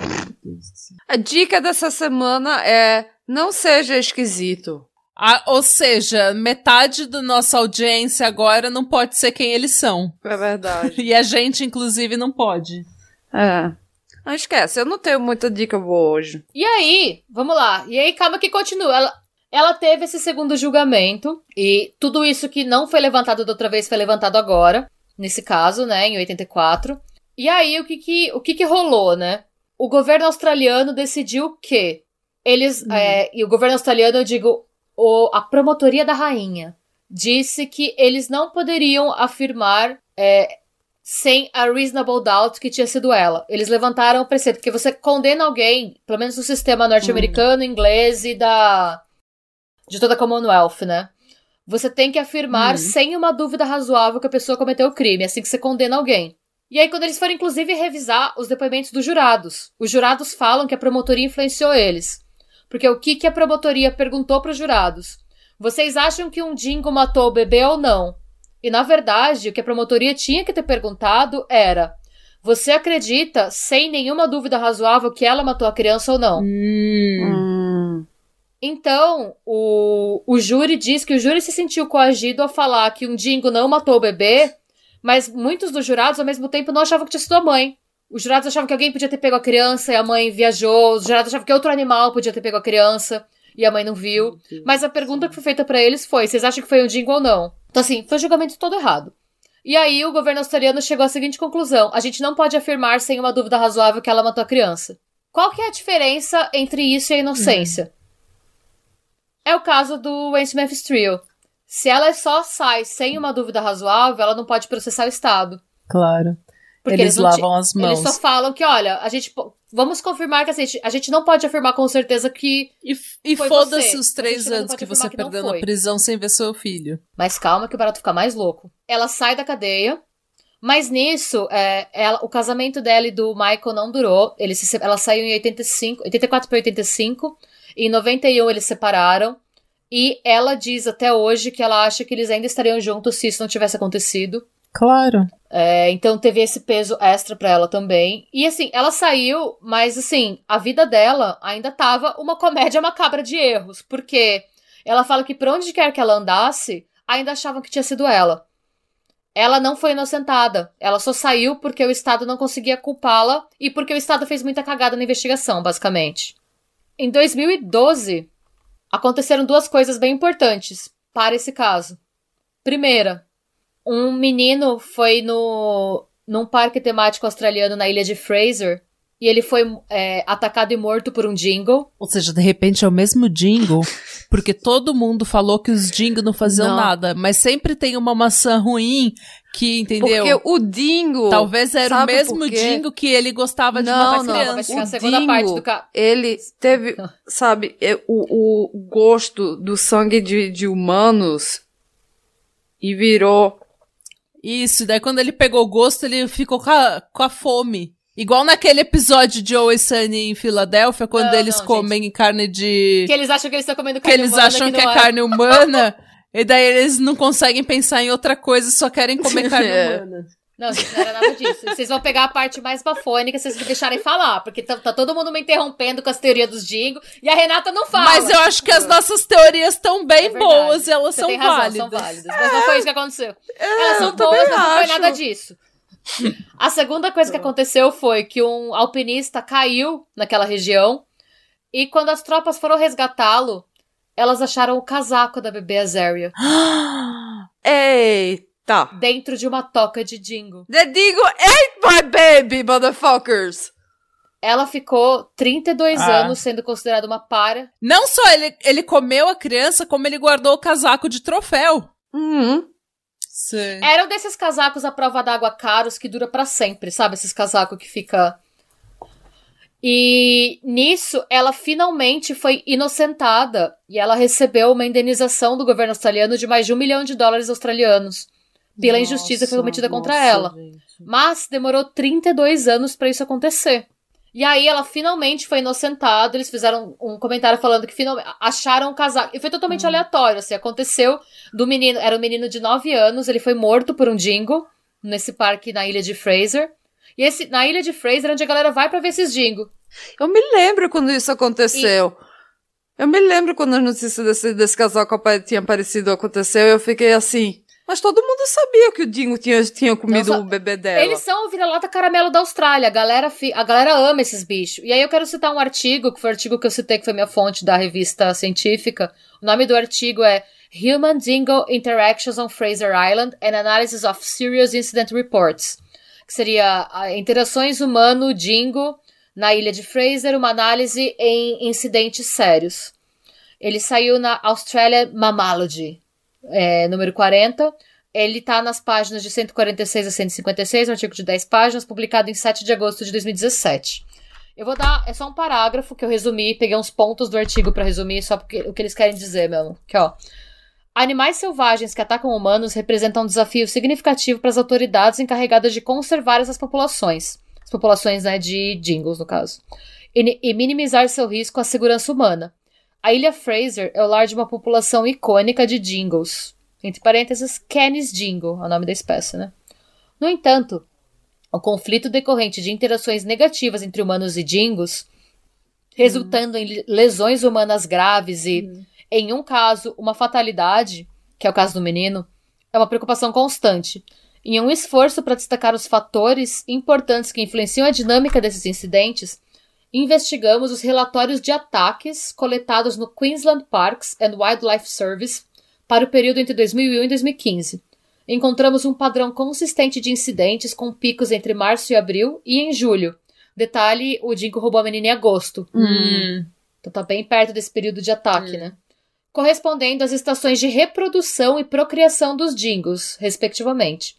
S2: A dica dessa semana é: não seja esquisito.
S1: Ah, ou seja, metade da nossa audiência agora não pode ser quem eles são.
S2: É verdade.
S1: e a gente, inclusive, não pode.
S2: É. Não esquece, eu não tenho muita dica boa hoje.
S3: E aí, vamos lá. E aí, calma que continua. Ela, ela teve esse segundo julgamento e tudo isso que não foi levantado da outra vez foi levantado agora, nesse caso, né, em 84. E aí o que que, o que, que rolou, né? O governo australiano decidiu que eles, hum. é, e o governo australiano, eu digo, o, a promotoria da rainha, disse que eles não poderiam afirmar é, sem a reasonable doubt que tinha sido ela. Eles levantaram o preceito, porque você condena alguém, pelo menos no sistema norte-americano, hum. inglês e da de toda a Commonwealth, né? Você tem que afirmar uhum. sem uma dúvida razoável que a pessoa cometeu o crime, assim que você condena alguém. E aí, quando eles foram, inclusive, revisar os depoimentos dos jurados, os jurados falam que a promotoria influenciou eles. Porque o que, que a promotoria perguntou para os jurados? Vocês acham que um dingo matou o bebê ou não? E, na verdade, o que a promotoria tinha que ter perguntado era: Você acredita, sem nenhuma dúvida razoável, que ela matou a criança ou não?
S1: Hum.
S3: Então, o, o júri diz que o júri se sentiu coagido a falar que um dingo não matou o bebê, mas muitos dos jurados, ao mesmo tempo, não achavam que tinha sido a mãe. Os jurados achavam que alguém podia ter pego a criança e a mãe viajou. Os jurados achavam que outro animal podia ter pego a criança e a mãe não viu. Mas a pergunta que foi feita para eles foi: vocês acham que foi um dingo ou não? Então, assim, foi um julgamento todo errado. E aí o governo australiano chegou à seguinte conclusão: a gente não pode afirmar sem uma dúvida razoável que ela matou a criança. Qual que é a diferença entre isso e a inocência? É o caso do Wayne Memphis Trio. Se ela só sai sem uma dúvida razoável, ela não pode processar o Estado.
S1: Claro.
S3: Porque
S1: eles,
S3: não
S1: lavam as mãos.
S3: Eles só falam que, olha, a gente. Vamos confirmar que assim, a gente, a gente não pode afirmar com certeza que.
S1: E, e
S3: Foi
S1: foda-se
S3: você.
S1: os
S3: A
S1: três anos que você
S3: que
S1: perdeu na prisão sem ver seu filho.
S3: Mas calma que o barato fica mais louco. Ela sai da cadeia. Mas nisso, é, ela- o casamento dela e do Michael não durou. Eles se se- ela saiu em 85, 84 para 85. E em 91 eles se separaram. E ela diz até hoje que ela acha que eles ainda estariam juntos se isso não tivesse acontecido.
S1: Claro.
S3: É, então teve esse peso extra pra ela também. E assim, ela saiu, mas assim, a vida dela ainda tava uma comédia macabra de erros. Porque ela fala que pra onde quer que ela andasse, ainda achavam que tinha sido ela. Ela não foi inocentada. Ela só saiu porque o Estado não conseguia culpá-la e porque o Estado fez muita cagada na investigação, basicamente. Em 2012, aconteceram duas coisas bem importantes para esse caso. Primeira, um menino foi no num parque temático australiano na ilha de Fraser e ele foi é, atacado e morto por um jingle.
S1: Ou seja, de repente é o mesmo jingle, porque todo mundo falou que os jingle não faziam
S3: Não.
S1: nada, mas sempre tem uma maçã ruim que, entendeu?
S2: Porque o Dingo.
S1: Talvez era o mesmo jingle que ele gostava de
S2: Não,
S1: matar
S2: não,
S3: Vai
S1: criança.
S3: chegar a
S2: O
S3: segunda
S2: Dingo-
S3: parte do ca...
S2: Ele teve, sabe, o, o gosto do sangue de, de humanos e virou.
S1: Isso, daí quando ele pegou o gosto, ele ficou com a, com a fome. Igual naquele episódio de Always Sunny em Filadélfia, quando
S3: Não,
S1: eles
S3: não,
S1: comem carne de...
S3: Que eles acham que eles estão comendo
S1: que
S3: carne
S1: eles
S3: humana,
S1: acham que, é carne humana, e daí eles não conseguem pensar em outra coisa, só querem comer carne
S2: É.
S1: humana.
S3: Não, gente, não era nada disso. Vocês vão pegar a parte mais bafônica, vocês me deixarem falar, porque tá, tá todo mundo me interrompendo com as teorias dos Dingo, e a Renata não fala.
S1: Mas eu acho que as nossas teorias estão bem
S3: É
S1: boas e elas
S3: Você
S1: são
S3: tem razão,
S1: válidas.
S3: são válidas. Mas não foi isso que aconteceu. Elas são boas, mas não foi nada disso. A segunda coisa que aconteceu foi que um alpinista caiu naquela região e quando as tropas foram resgatá-lo, elas acharam o casaco da bebê Azaria
S2: Eita!
S3: dentro de uma toca de Dingo.
S2: The Dingo ate my baby, motherfuckers!
S3: Ela ficou 32
S1: Ah.
S3: anos sendo considerada uma para.
S1: Não só ele, ele comeu a criança, como ele guardou o casaco de troféu.
S2: Uhum.
S1: Sim.
S3: Eram desses casacos à prova d'água caros que dura pra sempre, sabe? Esses casacos que fica. E nisso, ela finalmente foi inocentada e ela recebeu uma indenização do governo australiano de mais de um milhão de dólares australianos pela injustiça que foi cometida contra ela. Mas demorou 32 anos pra isso acontecer. E aí ela finalmente foi inocentada. Eles fizeram um comentário falando que finalmente acharam o casaco. E foi totalmente aleatório. Assim, aconteceu do menino. Era um menino de 9 anos. Ele foi morto por um dingo nesse parque na ilha de Fraser. E esse, na ilha de Fraser, onde a galera vai pra ver esses dingo.
S2: Eu me lembro quando isso aconteceu. Eu me lembro quando a notícia desse, desse casal que tinha aparecido aconteceu. Eu fiquei assim. Mas todo mundo sabia que o Dingo tinha, tinha comido
S3: só-
S2: o bebê dela.
S3: Eles são o vira-lata caramelo da Austrália. A galera, fi- a galera ama esses bichos. E aí eu quero citar um artigo, que foi o artigo que eu citei, que foi minha fonte da revista científica. O nome do artigo é Human Dingo Interactions on Fraser Island and Analysis of Serious Incident Reports. Que seria a interações humano-dingo na ilha de Fraser, uma análise em incidentes sérios. Ele saiu na Australia Mammalogy, é, número 40. Ele tá nas páginas de 146 a 156, um artigo de 10 páginas, publicado em 7 de agosto de 2017. Eu vou dar, é só um parágrafo que eu resumi, peguei uns pontos do artigo pra resumir, só porque o que eles querem dizer mesmo. Que ó, Animais selvagens que atacam humanos representam um desafio significativo para as autoridades encarregadas de conservar essas populações. As populações né, de jingles, no caso. E, e minimizar seu risco à segurança humana. A ilha Fraser é o lar de uma população icônica de jingles. Entre parênteses, Canis jingle, é o nome da espécie, né? No entanto, o conflito decorrente de interações negativas entre humanos e jingles, resultando em lesões humanas graves e, hum. em um caso, uma fatalidade, que é o caso do menino, é uma preocupação constante. Em um esforço para destacar os fatores importantes que influenciam a dinâmica desses incidentes, investigamos os relatórios de ataques coletados no Queensland Parks and Wildlife Service para o período entre 2001 e 2015. Encontramos um padrão consistente de incidentes com picos entre março e abril e em julho. Detalhe, o Dingo roubou a menina em agosto.
S1: Hum.
S3: Então tá bem perto desse período de ataque, hum. né? Correspondendo às estações de reprodução e procriação dos dingos, respectivamente.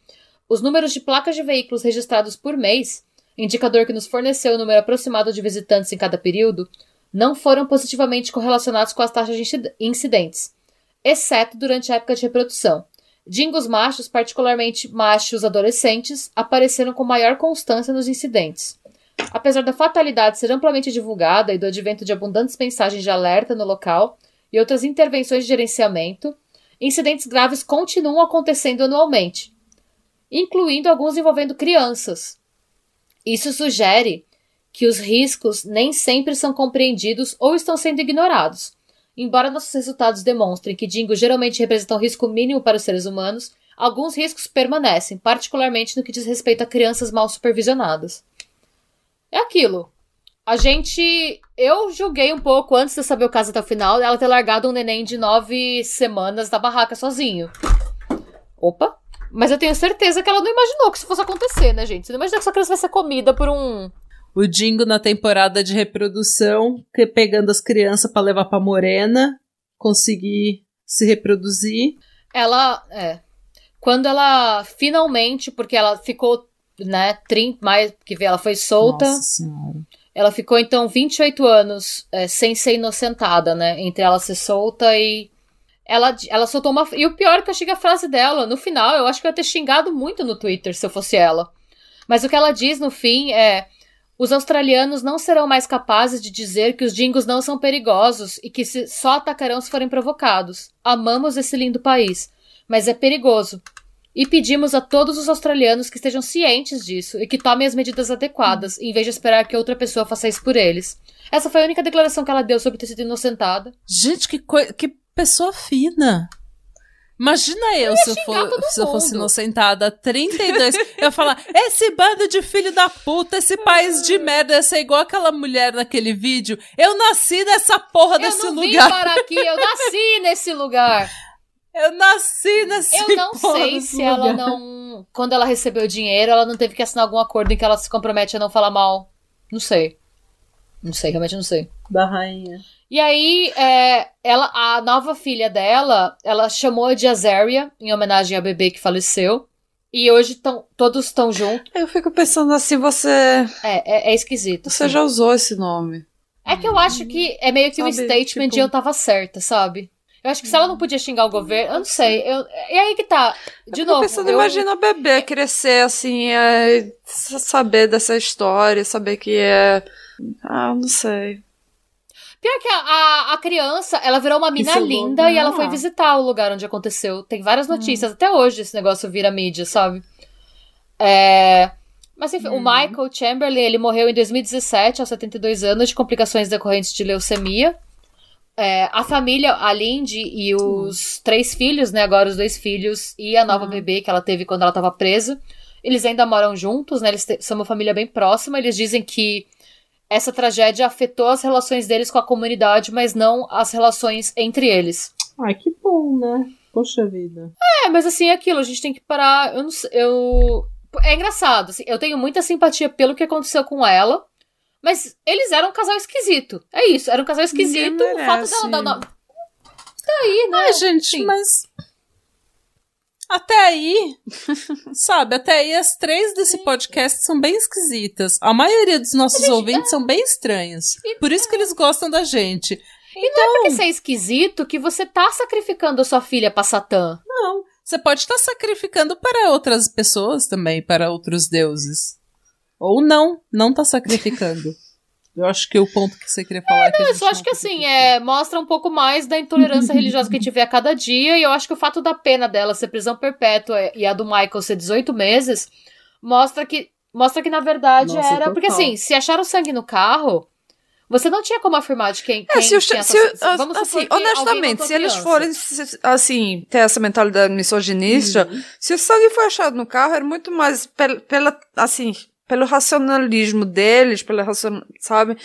S3: Os números de placas de veículos registrados por mês indicador que nos forneceu o número aproximado de visitantes em cada período, não foram positivamente correlacionados com as taxas de incidentes, exceto durante a época de reprodução. Dingos machos, particularmente machos adolescentes, apareceram com maior constância nos incidentes. Apesar da fatalidade ser amplamente divulgada e do advento de abundantes mensagens de alerta no local e outras intervenções de gerenciamento, incidentes graves continuam acontecendo anualmente, incluindo alguns envolvendo crianças, isso sugere que os riscos nem sempre são compreendidos ou estão sendo ignorados. Embora nossos resultados demonstrem que dingos geralmente representam um risco mínimo para os seres humanos, alguns riscos permanecem, particularmente no que diz respeito a crianças mal supervisionadas. É aquilo. A gente. Eu julguei um pouco antes de saber o caso até o final, ela ter largado um neném de nove semanas da barraca sozinho. Opa! Mas eu tenho certeza que ela não imaginou que isso fosse acontecer, né, gente? Você não imagina que essa criança vai ser comida por um.
S1: O Dingo na temporada de reprodução, que pegando as crianças para levar pra Morena, conseguir se reproduzir.
S3: Ela. É. Quando ela finalmente, porque ela ficou, né, 30, mais que ela foi solta.
S1: Nossa senhora.
S3: Ela ficou então 28 anos é, sem ser inocentada, né? Entre ela ser solta e ela, ela soltou uma. E o pior é que eu achei a frase dela, no final, eu acho que eu ia ter xingado muito no Twitter se eu fosse ela. Mas o que ela diz no fim é. Os australianos não serão mais capazes de dizer que os dingos não são perigosos e que se, só atacarão se forem provocados. Amamos esse lindo país, mas é perigoso. E pedimos a todos os australianos que estejam cientes disso e que tomem as medidas adequadas, em vez de esperar que outra pessoa faça isso por eles. Essa foi a única declaração que ela deu sobre ter sido inocentada.
S1: Gente, que, que pessoa fina. Imagina eu, eu se, eu for, se eu fosse inocentada 32. eu ia falar, esse bando de filho da puta, esse país de merda, ia ser igual aquela mulher naquele vídeo. Eu nasci nessa porra
S3: eu
S1: desse
S3: não
S1: lugar.
S3: Eu para aqui, eu nasci nesse lugar.
S1: Eu nasci nesse
S3: Eu não sei se
S1: lugar.
S3: ela não. Quando ela recebeu o dinheiro, ela não teve que assinar algum acordo em que ela se compromete a não falar mal. Não sei. Não sei, realmente não sei.
S1: Da rainha.
S3: E aí, é, ela, a nova filha dela, ela chamou de Azaria, em homenagem ao bebê que faleceu. E hoje tão, todos estão juntos.
S2: Eu fico pensando assim, você.
S3: É, é, é esquisito.
S2: Você
S3: assim.
S2: já usou esse nome.
S3: É que eu acho que é meio que sabe, um statement tipo... de eu tava certa, sabe? Eu acho que se ela não podia xingar o governo, eu não sei. Eu, e aí que tá. De eu novo.
S2: Pensando,
S3: eu...
S2: Imagina o bebê crescer assim, é, saber dessa história, saber que é. Ah, não sei.
S3: Pior que a, a, a, criança, ela virou uma mina Isso linda e ela foi visitar o lugar onde aconteceu. Tem várias hum. notícias. Hum. Até hoje esse negócio vira mídia, sabe? É... Mas enfim, hum. o Michael Chamberlain, ele morreu em 2017, aos 72 anos, de complicações decorrentes de leucemia. É, a família, a Lindy e os hum. três filhos, né? Agora os dois filhos e a nova hum. bebê que ela teve quando ela estava presa. Eles ainda moram juntos, né? Eles são uma família bem próxima. Eles dizem que essa tragédia afetou as relações deles com a comunidade, mas não as relações entre eles.
S1: Ai, que bom, né? Poxa vida.
S3: É, mas assim, é aquilo, a gente tem que parar. Eu não sei. Eu. É engraçado, assim, eu tenho muita simpatia pelo que aconteceu com ela, mas eles eram um casal esquisito. É isso, era um casal esquisito. O fato dela dar. Tá aí, né?
S1: Ai, gente, Sim. mas até aí, sabe, até aí as três desse podcast são bem esquisitas. A maioria dos nossos gente, ouvintes são bem estranhos. Por isso que eles gostam da gente.
S3: E não é porque você é esquisito que você tá sacrificando a sua filha pra Satã.
S1: Não. Você pode estar sacrificando para outras pessoas também, para outros deuses. Ou não, não tá sacrificando. Eu acho que o ponto que você queria falar é, é.
S3: Não, eu só acho que assim, é, mostra um pouco mais da intolerância religiosa que a gente vê a cada dia, e eu acho que o fato da pena dela ser prisão perpétua e a do Michael ser 18 meses mostra que. Mostra que, na verdade, Nossa, era. Total. Porque assim, se acharam sangue no carro, você não tinha como afirmar de quem, é, quem é, se tinha se,
S2: Vamos assim, honestamente, se eles forem assim, ter essa mentalidade misogynista, uhum. se o sangue foi achado no carro, era muito mais pela, pela assim, pelo racionalismo deles, pela racion, sabe?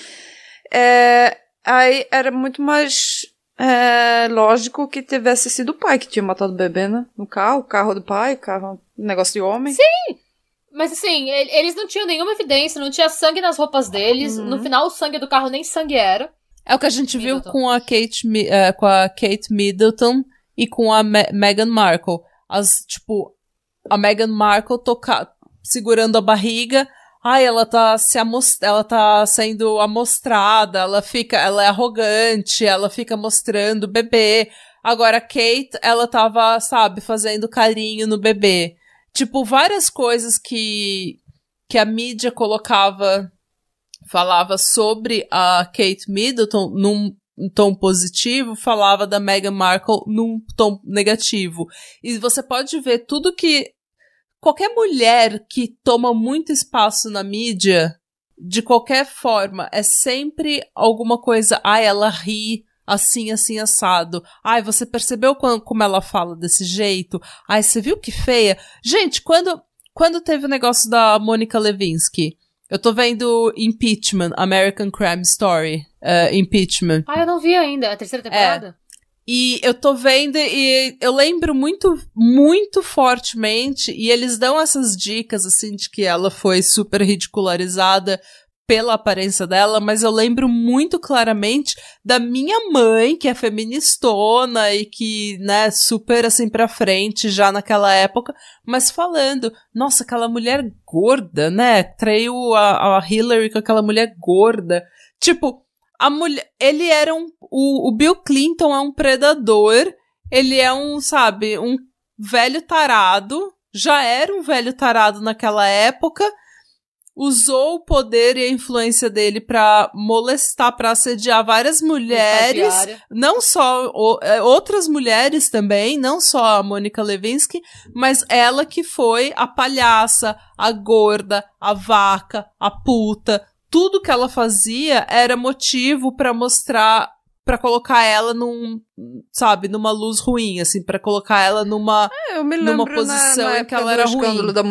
S2: É, aí era muito mais é, lógico que tivesse sido o pai que tinha matado o bebê, né? No carro, o carro do pai, carro, negócio de homem.
S3: Sim! Mas assim, eles não tinham nenhuma evidência, não tinha sangue nas roupas deles. Uhum. No final, o sangue do carro nem sangue era.
S1: É o que a gente Middleton. viu com a Kate, uh, com a Kate Middleton e com a Me Meghan Markle. As, tipo, a Meghan Markle toca segurando a barriga. Ai, ela tá se ela tá sendo amostrada, ela fica, ela é arrogante, ela fica mostrando o bebê. Agora Kate, ela tava, sabe, fazendo carinho no bebê. Tipo, várias coisas que que a mídia colocava falava sobre a Kate Middleton num tom positivo, falava da Meghan Markle num tom negativo. E você pode ver tudo que qualquer mulher que toma muito espaço na mídia, de qualquer forma, é sempre alguma coisa. Ai, ela ri assim, assim, assado. Ai, você percebeu como ela fala desse jeito? Ai, você viu que feia? Gente, quando, quando teve o negócio da Mônica Levinsky, eu tô vendo Impeachment, American Crime Story, uh, Impeachment.
S3: Ah, eu não vi ainda, a terceira temporada?
S1: E eu tô vendo e eu lembro muito, muito fortemente, e eles dão essas dicas, assim, de que ela foi super ridicularizada pela aparência dela, mas eu lembro muito claramente da minha mãe, que é feministona e que, né, super assim pra frente já naquela época, mas falando, nossa, aquela mulher gorda, né, traiu a, a Hillary com aquela mulher gorda. Tipo, a mulher, ele era um, o, o Bill Clinton é um predador, ele é um, sabe, um velho tarado, já era um velho tarado naquela época, usou o poder e a influência dele para molestar, para assediar várias mulheres, não só o, é, outras mulheres também, não só a Mônica Levinsky, mas ela que foi a palhaça, a gorda, a vaca, a puta, tudo que ela fazia era motivo para mostrar para colocar ela num, sabe, numa luz ruim, assim, para colocar ela numa
S2: é, numa posição na, na em que ela era ruim. Da.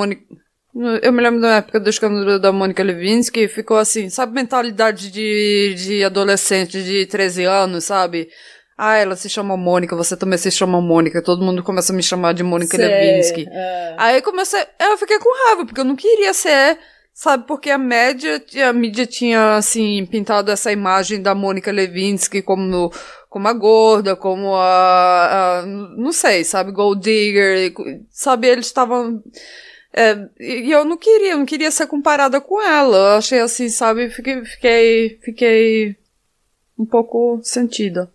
S2: Eu me lembro da época do escândalo da Mônica Levinsky, ficou assim, sabe, mentalidade de, de adolescente de 13 anos, sabe? Ah, ela se chama Mônica, você também se chama Mônica, todo mundo começa a me chamar de Mônica Levinsky. É. Aí comecei, eu fiquei com raiva, porque eu não queria ser Sabe, porque a média, a mídia tinha, assim, pintado essa imagem da Mônica Levinsky como, como a gorda, como a, a não sei, sabe, Gold Digger, sabe, eles estavam, é, e eu não queria, não queria ser comparada com ela, eu achei assim, sabe, fiquei, fiquei, fiquei um pouco sentida.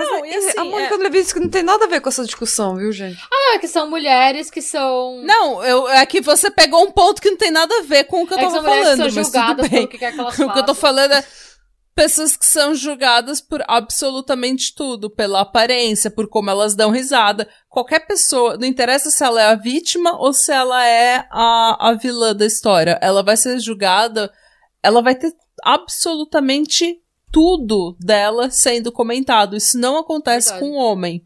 S2: Mas não, é, assim, a Mônica é... Levinsky não tem nada a ver com essa discussão, viu, gente?
S3: Ah, é que são mulheres que são.
S1: Não, eu, é que você pegou um ponto que não tem nada a ver com o que eu é tava falando. Que são julgadas
S3: pelo que, quer que elas
S1: O que eu tô falando é pessoas que são julgadas por absolutamente tudo, pela aparência, por como elas dão risada. Qualquer pessoa, não interessa se ela é a vítima ou se ela é a, a vilã da história, ela vai ser julgada, ela vai ter absolutamente tudo dela sendo comentado. Isso não acontece Verdade. com um homem.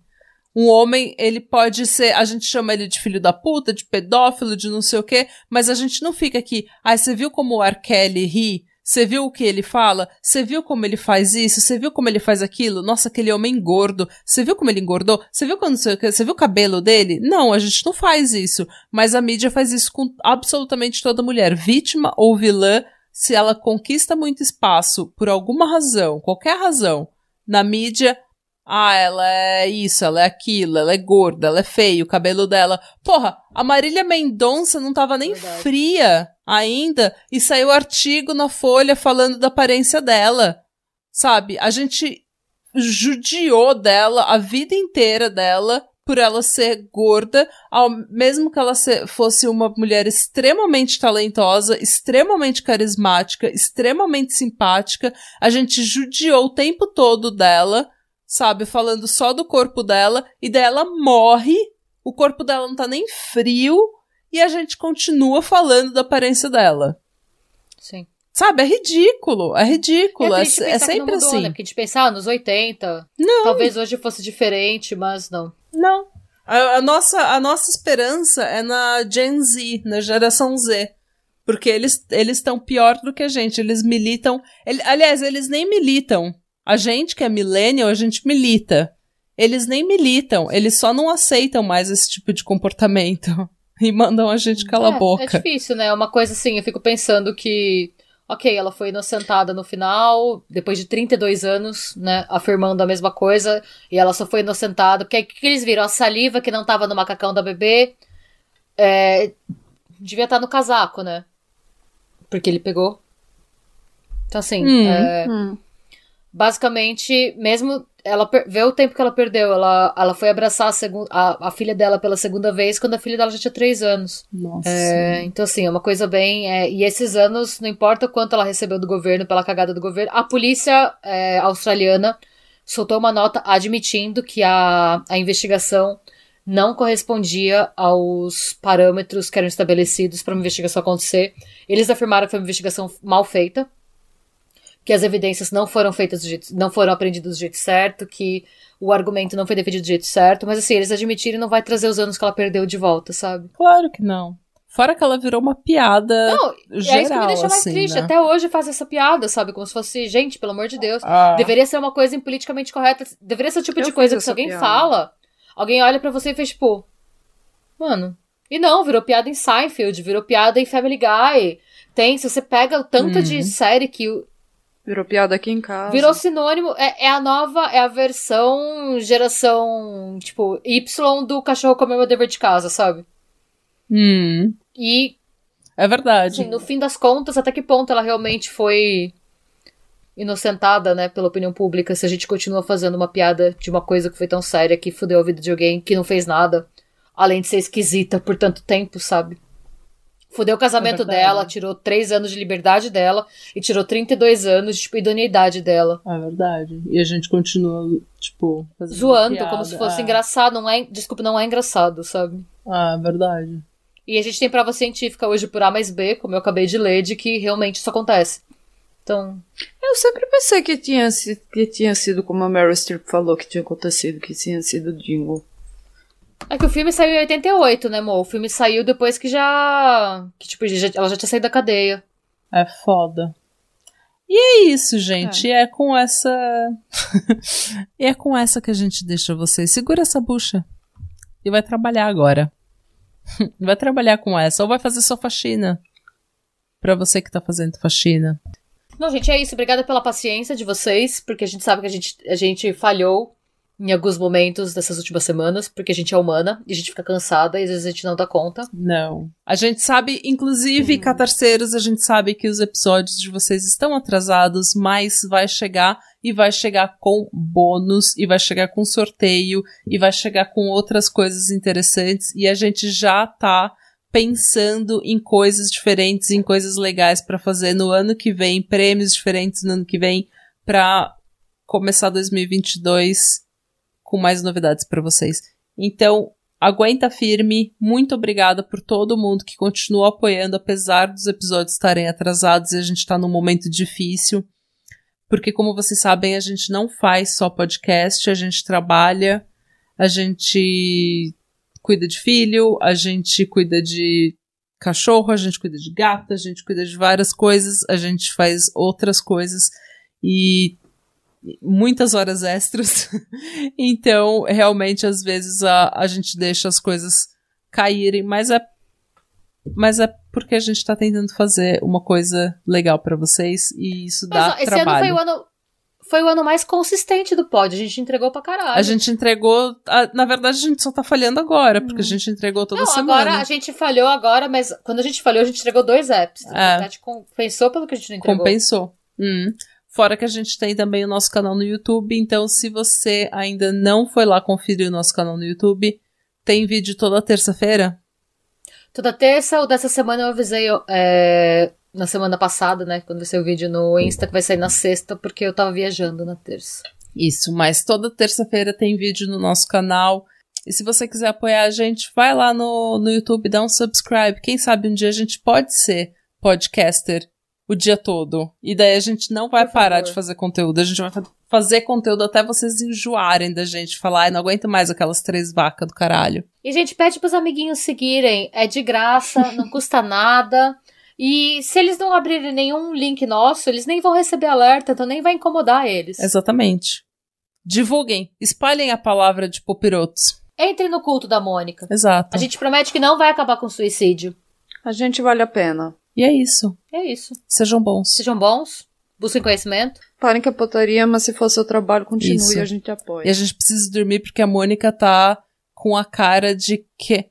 S1: Um homem, ele pode ser, a gente chama ele de filho da puta, de pedófilo, de não sei o quê, mas a gente não fica aqui, ah, você viu como o R. Kelly ri? Você viu o que ele fala? Você viu como ele faz isso? Você viu como ele faz aquilo? Nossa, aquele homem gordo. Você viu como ele engordou? Você viu quando você, você viu o cabelo dele? Não, a gente não faz isso. Mas a mídia faz isso com absolutamente toda mulher, vítima ou vilã, se ela conquista muito espaço por alguma razão, qualquer razão, na mídia, ah, ela é isso, ela é aquilo, ela é gorda, ela é feia, o cabelo dela. Porra, a Marília Mendonça não tava nem Verdade. fria ainda e saiu artigo na Folha falando da aparência dela. Sabe? A gente judiou dela a vida inteira dela por ela ser gorda, ao, mesmo que ela se, fosse uma mulher extremamente talentosa, extremamente carismática, extremamente simpática, a gente judiou o tempo todo dela, sabe, falando só do corpo dela, e daí ela morre, o corpo dela não tá nem frio, e a gente continua falando da aparência dela.
S3: Sim.
S1: Sabe, é ridículo, é ridículo, é, é, é sempre
S3: mudou,
S1: assim.
S3: Né? Porque de pensar nos 80,
S1: Não.
S3: talvez hoje fosse diferente, mas não.
S1: Não. A, a, nossa, a nossa esperança é na Gen Z, na geração Z. Porque eles eles estão pior do que a gente. Eles militam. Ele, aliás, eles nem militam. A gente que é millennial, a gente milita. Eles nem militam, eles só não aceitam mais esse tipo de comportamento. E mandam a gente calar
S3: é,
S1: a boca.
S3: É difícil, né? É uma coisa assim, eu fico pensando que ok, ela foi inocentada no final, depois de 32 anos, né, afirmando a mesma coisa, e ela só foi inocentada, porque o que, que eles viram? A saliva que não tava no macacão da bebê, é, devia estar tá no casaco, né? Porque ele pegou. Então, assim,
S1: Hum.
S3: é,
S2: Hum.
S3: Basicamente, mesmo ela vê o tempo que ela perdeu, ela, ela foi abraçar a, segun- a, a filha dela pela segunda vez quando a filha dela já tinha 3 anos.
S1: Nossa.
S3: É, então, assim, é uma coisa bem. é, e esses anos, não importa quanto ela recebeu do governo pela cagada do governo, a polícia é, australiana soltou uma nota admitindo que a, a investigação não correspondia aos parâmetros que eram estabelecidos para uma investigação acontecer. Eles afirmaram que foi uma investigação mal feita, que as evidências não foram feitas do jeito, não foram aprendidas do jeito certo, que o argumento não foi defendido do jeito certo, mas assim, eles admitiram e não vai trazer os anos que ela perdeu de volta, sabe?
S1: Claro que não. Fora que ela virou uma piada
S3: Não, e é isso que me
S1: geral,
S3: deixa mais
S1: assim,
S3: triste.
S1: né?
S3: Até hoje faz essa piada, sabe? Como se fosse, gente, pelo amor de Deus.
S1: Ah.
S3: Deveria ser uma coisa politicamente correta. Deveria ser o tipo
S2: Eu
S3: de coisa que se alguém
S2: piada.
S3: fala, alguém olha pra você e fez tipo. Mano. E não, virou piada em Seinfeld, virou piada em Family Guy. Tem, se você pega o tanto de
S1: Uhum.
S3: série que
S2: Virou piada aqui em casa.
S3: virou sinônimo, é, é a nova, é a versão geração, tipo, Y do cachorro comer meu dever de casa, sabe?
S1: Hum,
S3: E
S1: é verdade.
S3: Assim, no fim das contas, até que ponto ela realmente foi inocentada, né, pela opinião pública, se a gente continua fazendo uma piada de uma coisa que foi tão séria que fudeu a vida de alguém que não fez nada, além de ser esquisita por tanto tempo, sabe? Fudeu o casamento
S1: É
S3: dela, tirou três anos de liberdade dela e tirou 32 anos de tipo, idoneidade dela.
S1: É verdade. E a gente continua, tipo,
S3: Zoando,
S1: piada,
S3: como se fosse
S1: é.
S3: engraçado. Não é, desculpa, não é engraçado, sabe?
S1: Ah, é verdade.
S3: E a gente tem prova científica hoje por A mais B, como eu acabei de ler, de que realmente isso acontece. Então,
S2: Eu sempre pensei que tinha, sido, que tinha sido como a Meryl Streep falou que tinha acontecido, que tinha sido jingle.
S3: É que o filme saiu em 88, né, amor? O filme saiu depois que já. Que, tipo, já- ela já tinha saído da cadeia.
S1: É foda. E é isso, gente. É, com essa. e é com essa que a gente deixa vocês. Segura essa bucha. E vai trabalhar agora. vai trabalhar com essa. Ou vai fazer sua faxina. Pra você que tá fazendo faxina.
S3: Não, gente, é isso. Obrigada pela paciência de vocês, porque a gente sabe que a gente, a gente falhou em alguns momentos dessas últimas semanas, porque a gente é humana e a gente fica cansada e às vezes a gente não dá conta.
S1: Não. A gente sabe, inclusive, catarceiros, a gente sabe que os episódios de vocês estão atrasados, mas vai chegar e vai chegar com bônus, e vai chegar com sorteio, e vai chegar com outras coisas interessantes, e a gente já tá pensando em coisas diferentes, em coisas legais pra fazer no ano que vem, prêmios diferentes no ano que vem, pra começar 2022 com mais novidades pra vocês. Então, aguenta firme. Muito obrigada por todo mundo que continua apoiando, apesar dos episódios estarem atrasados e a gente tá num momento difícil. Porque, como vocês sabem, a gente não faz só podcast, a gente trabalha, a gente cuida de filho, a gente cuida de cachorro, a gente cuida de gato, a gente cuida de várias coisas, a gente faz outras coisas e muitas horas extras. então, realmente, às vezes a, a gente deixa as coisas caírem, mas é mas é porque a gente tá tentando fazer uma coisa legal pra vocês e isso dá
S3: Mas, ó, esse
S1: trabalho.
S3: ano foi o ano. Foi o ano mais consistente do pod. A gente entregou pra caralho.
S1: A gente entregou. a- na verdade, a gente só tá falhando agora, porque a gente entregou toda
S3: Não,
S1: semana.
S3: agora a gente falhou agora, mas quando a gente falhou, a gente entregou dois apps.
S1: É.
S3: A gente compensou pelo que a gente não entregou.
S1: Compensou. Hum. Fora que a gente tem também o nosso canal no YouTube, então se você ainda não foi lá conferir o nosso canal no YouTube, tem vídeo toda terça-feira?
S3: Toda terça ou dessa semana eu avisei é, na semana passada, né? Quando saiu o vídeo no Insta, que vai sair na sexta, porque eu tava viajando na terça.
S1: Isso, mas toda terça-feira tem vídeo no nosso canal. E se você quiser apoiar a gente, vai lá no, no YouTube, dá um subscribe. Quem sabe um dia a gente pode ser podcaster o dia todo. E daí a gente não vai parar de fazer conteúdo. A gente vai fazer conteúdo até vocês enjoarem da gente. Falar, ai, não aguento mais aquelas três vacas do caralho.
S3: E, gente, pede pros amiguinhos seguirem. É de graça, não custa nada. E se eles não abrirem nenhum link nosso, eles nem vão receber alerta, então nem vai incomodar eles.
S1: Exatamente. Divulguem, espalhem a palavra de Popirotos.
S3: Entrem no culto da Mônica.
S1: Exato.
S3: A gente promete que não vai acabar com suicídio.
S2: A gente vale a pena.
S1: E é isso.
S3: É isso.
S1: Sejam bons.
S3: Sejam bons. Busquem conhecimento.
S2: Parem que a potaria, mas se for seu trabalho, continue
S1: Isso.
S2: e a gente apoia.
S1: E a gente precisa dormir porque a Mônica tá com a cara de que.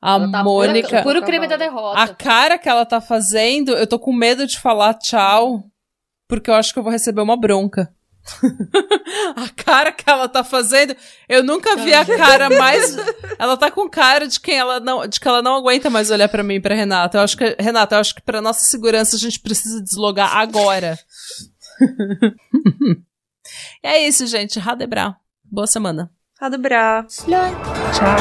S1: A
S3: tá
S1: Mônica.
S3: Puro, puro crime da derrota.
S1: A cara que ela tá fazendo, eu tô com medo de falar tchau, porque eu acho que eu vou receber uma bronca. a cara que ela tá fazendo, eu nunca vi a cara mais. Ela tá com cara de quem ela não, de que ela não aguenta mais olhar pra mim e pra Renata. Eu acho que Renata, eu acho que para nossa segurança a gente precisa deslogar agora. e é isso, gente. Radebra. Boa semana.
S2: Radebra.
S1: Tchau.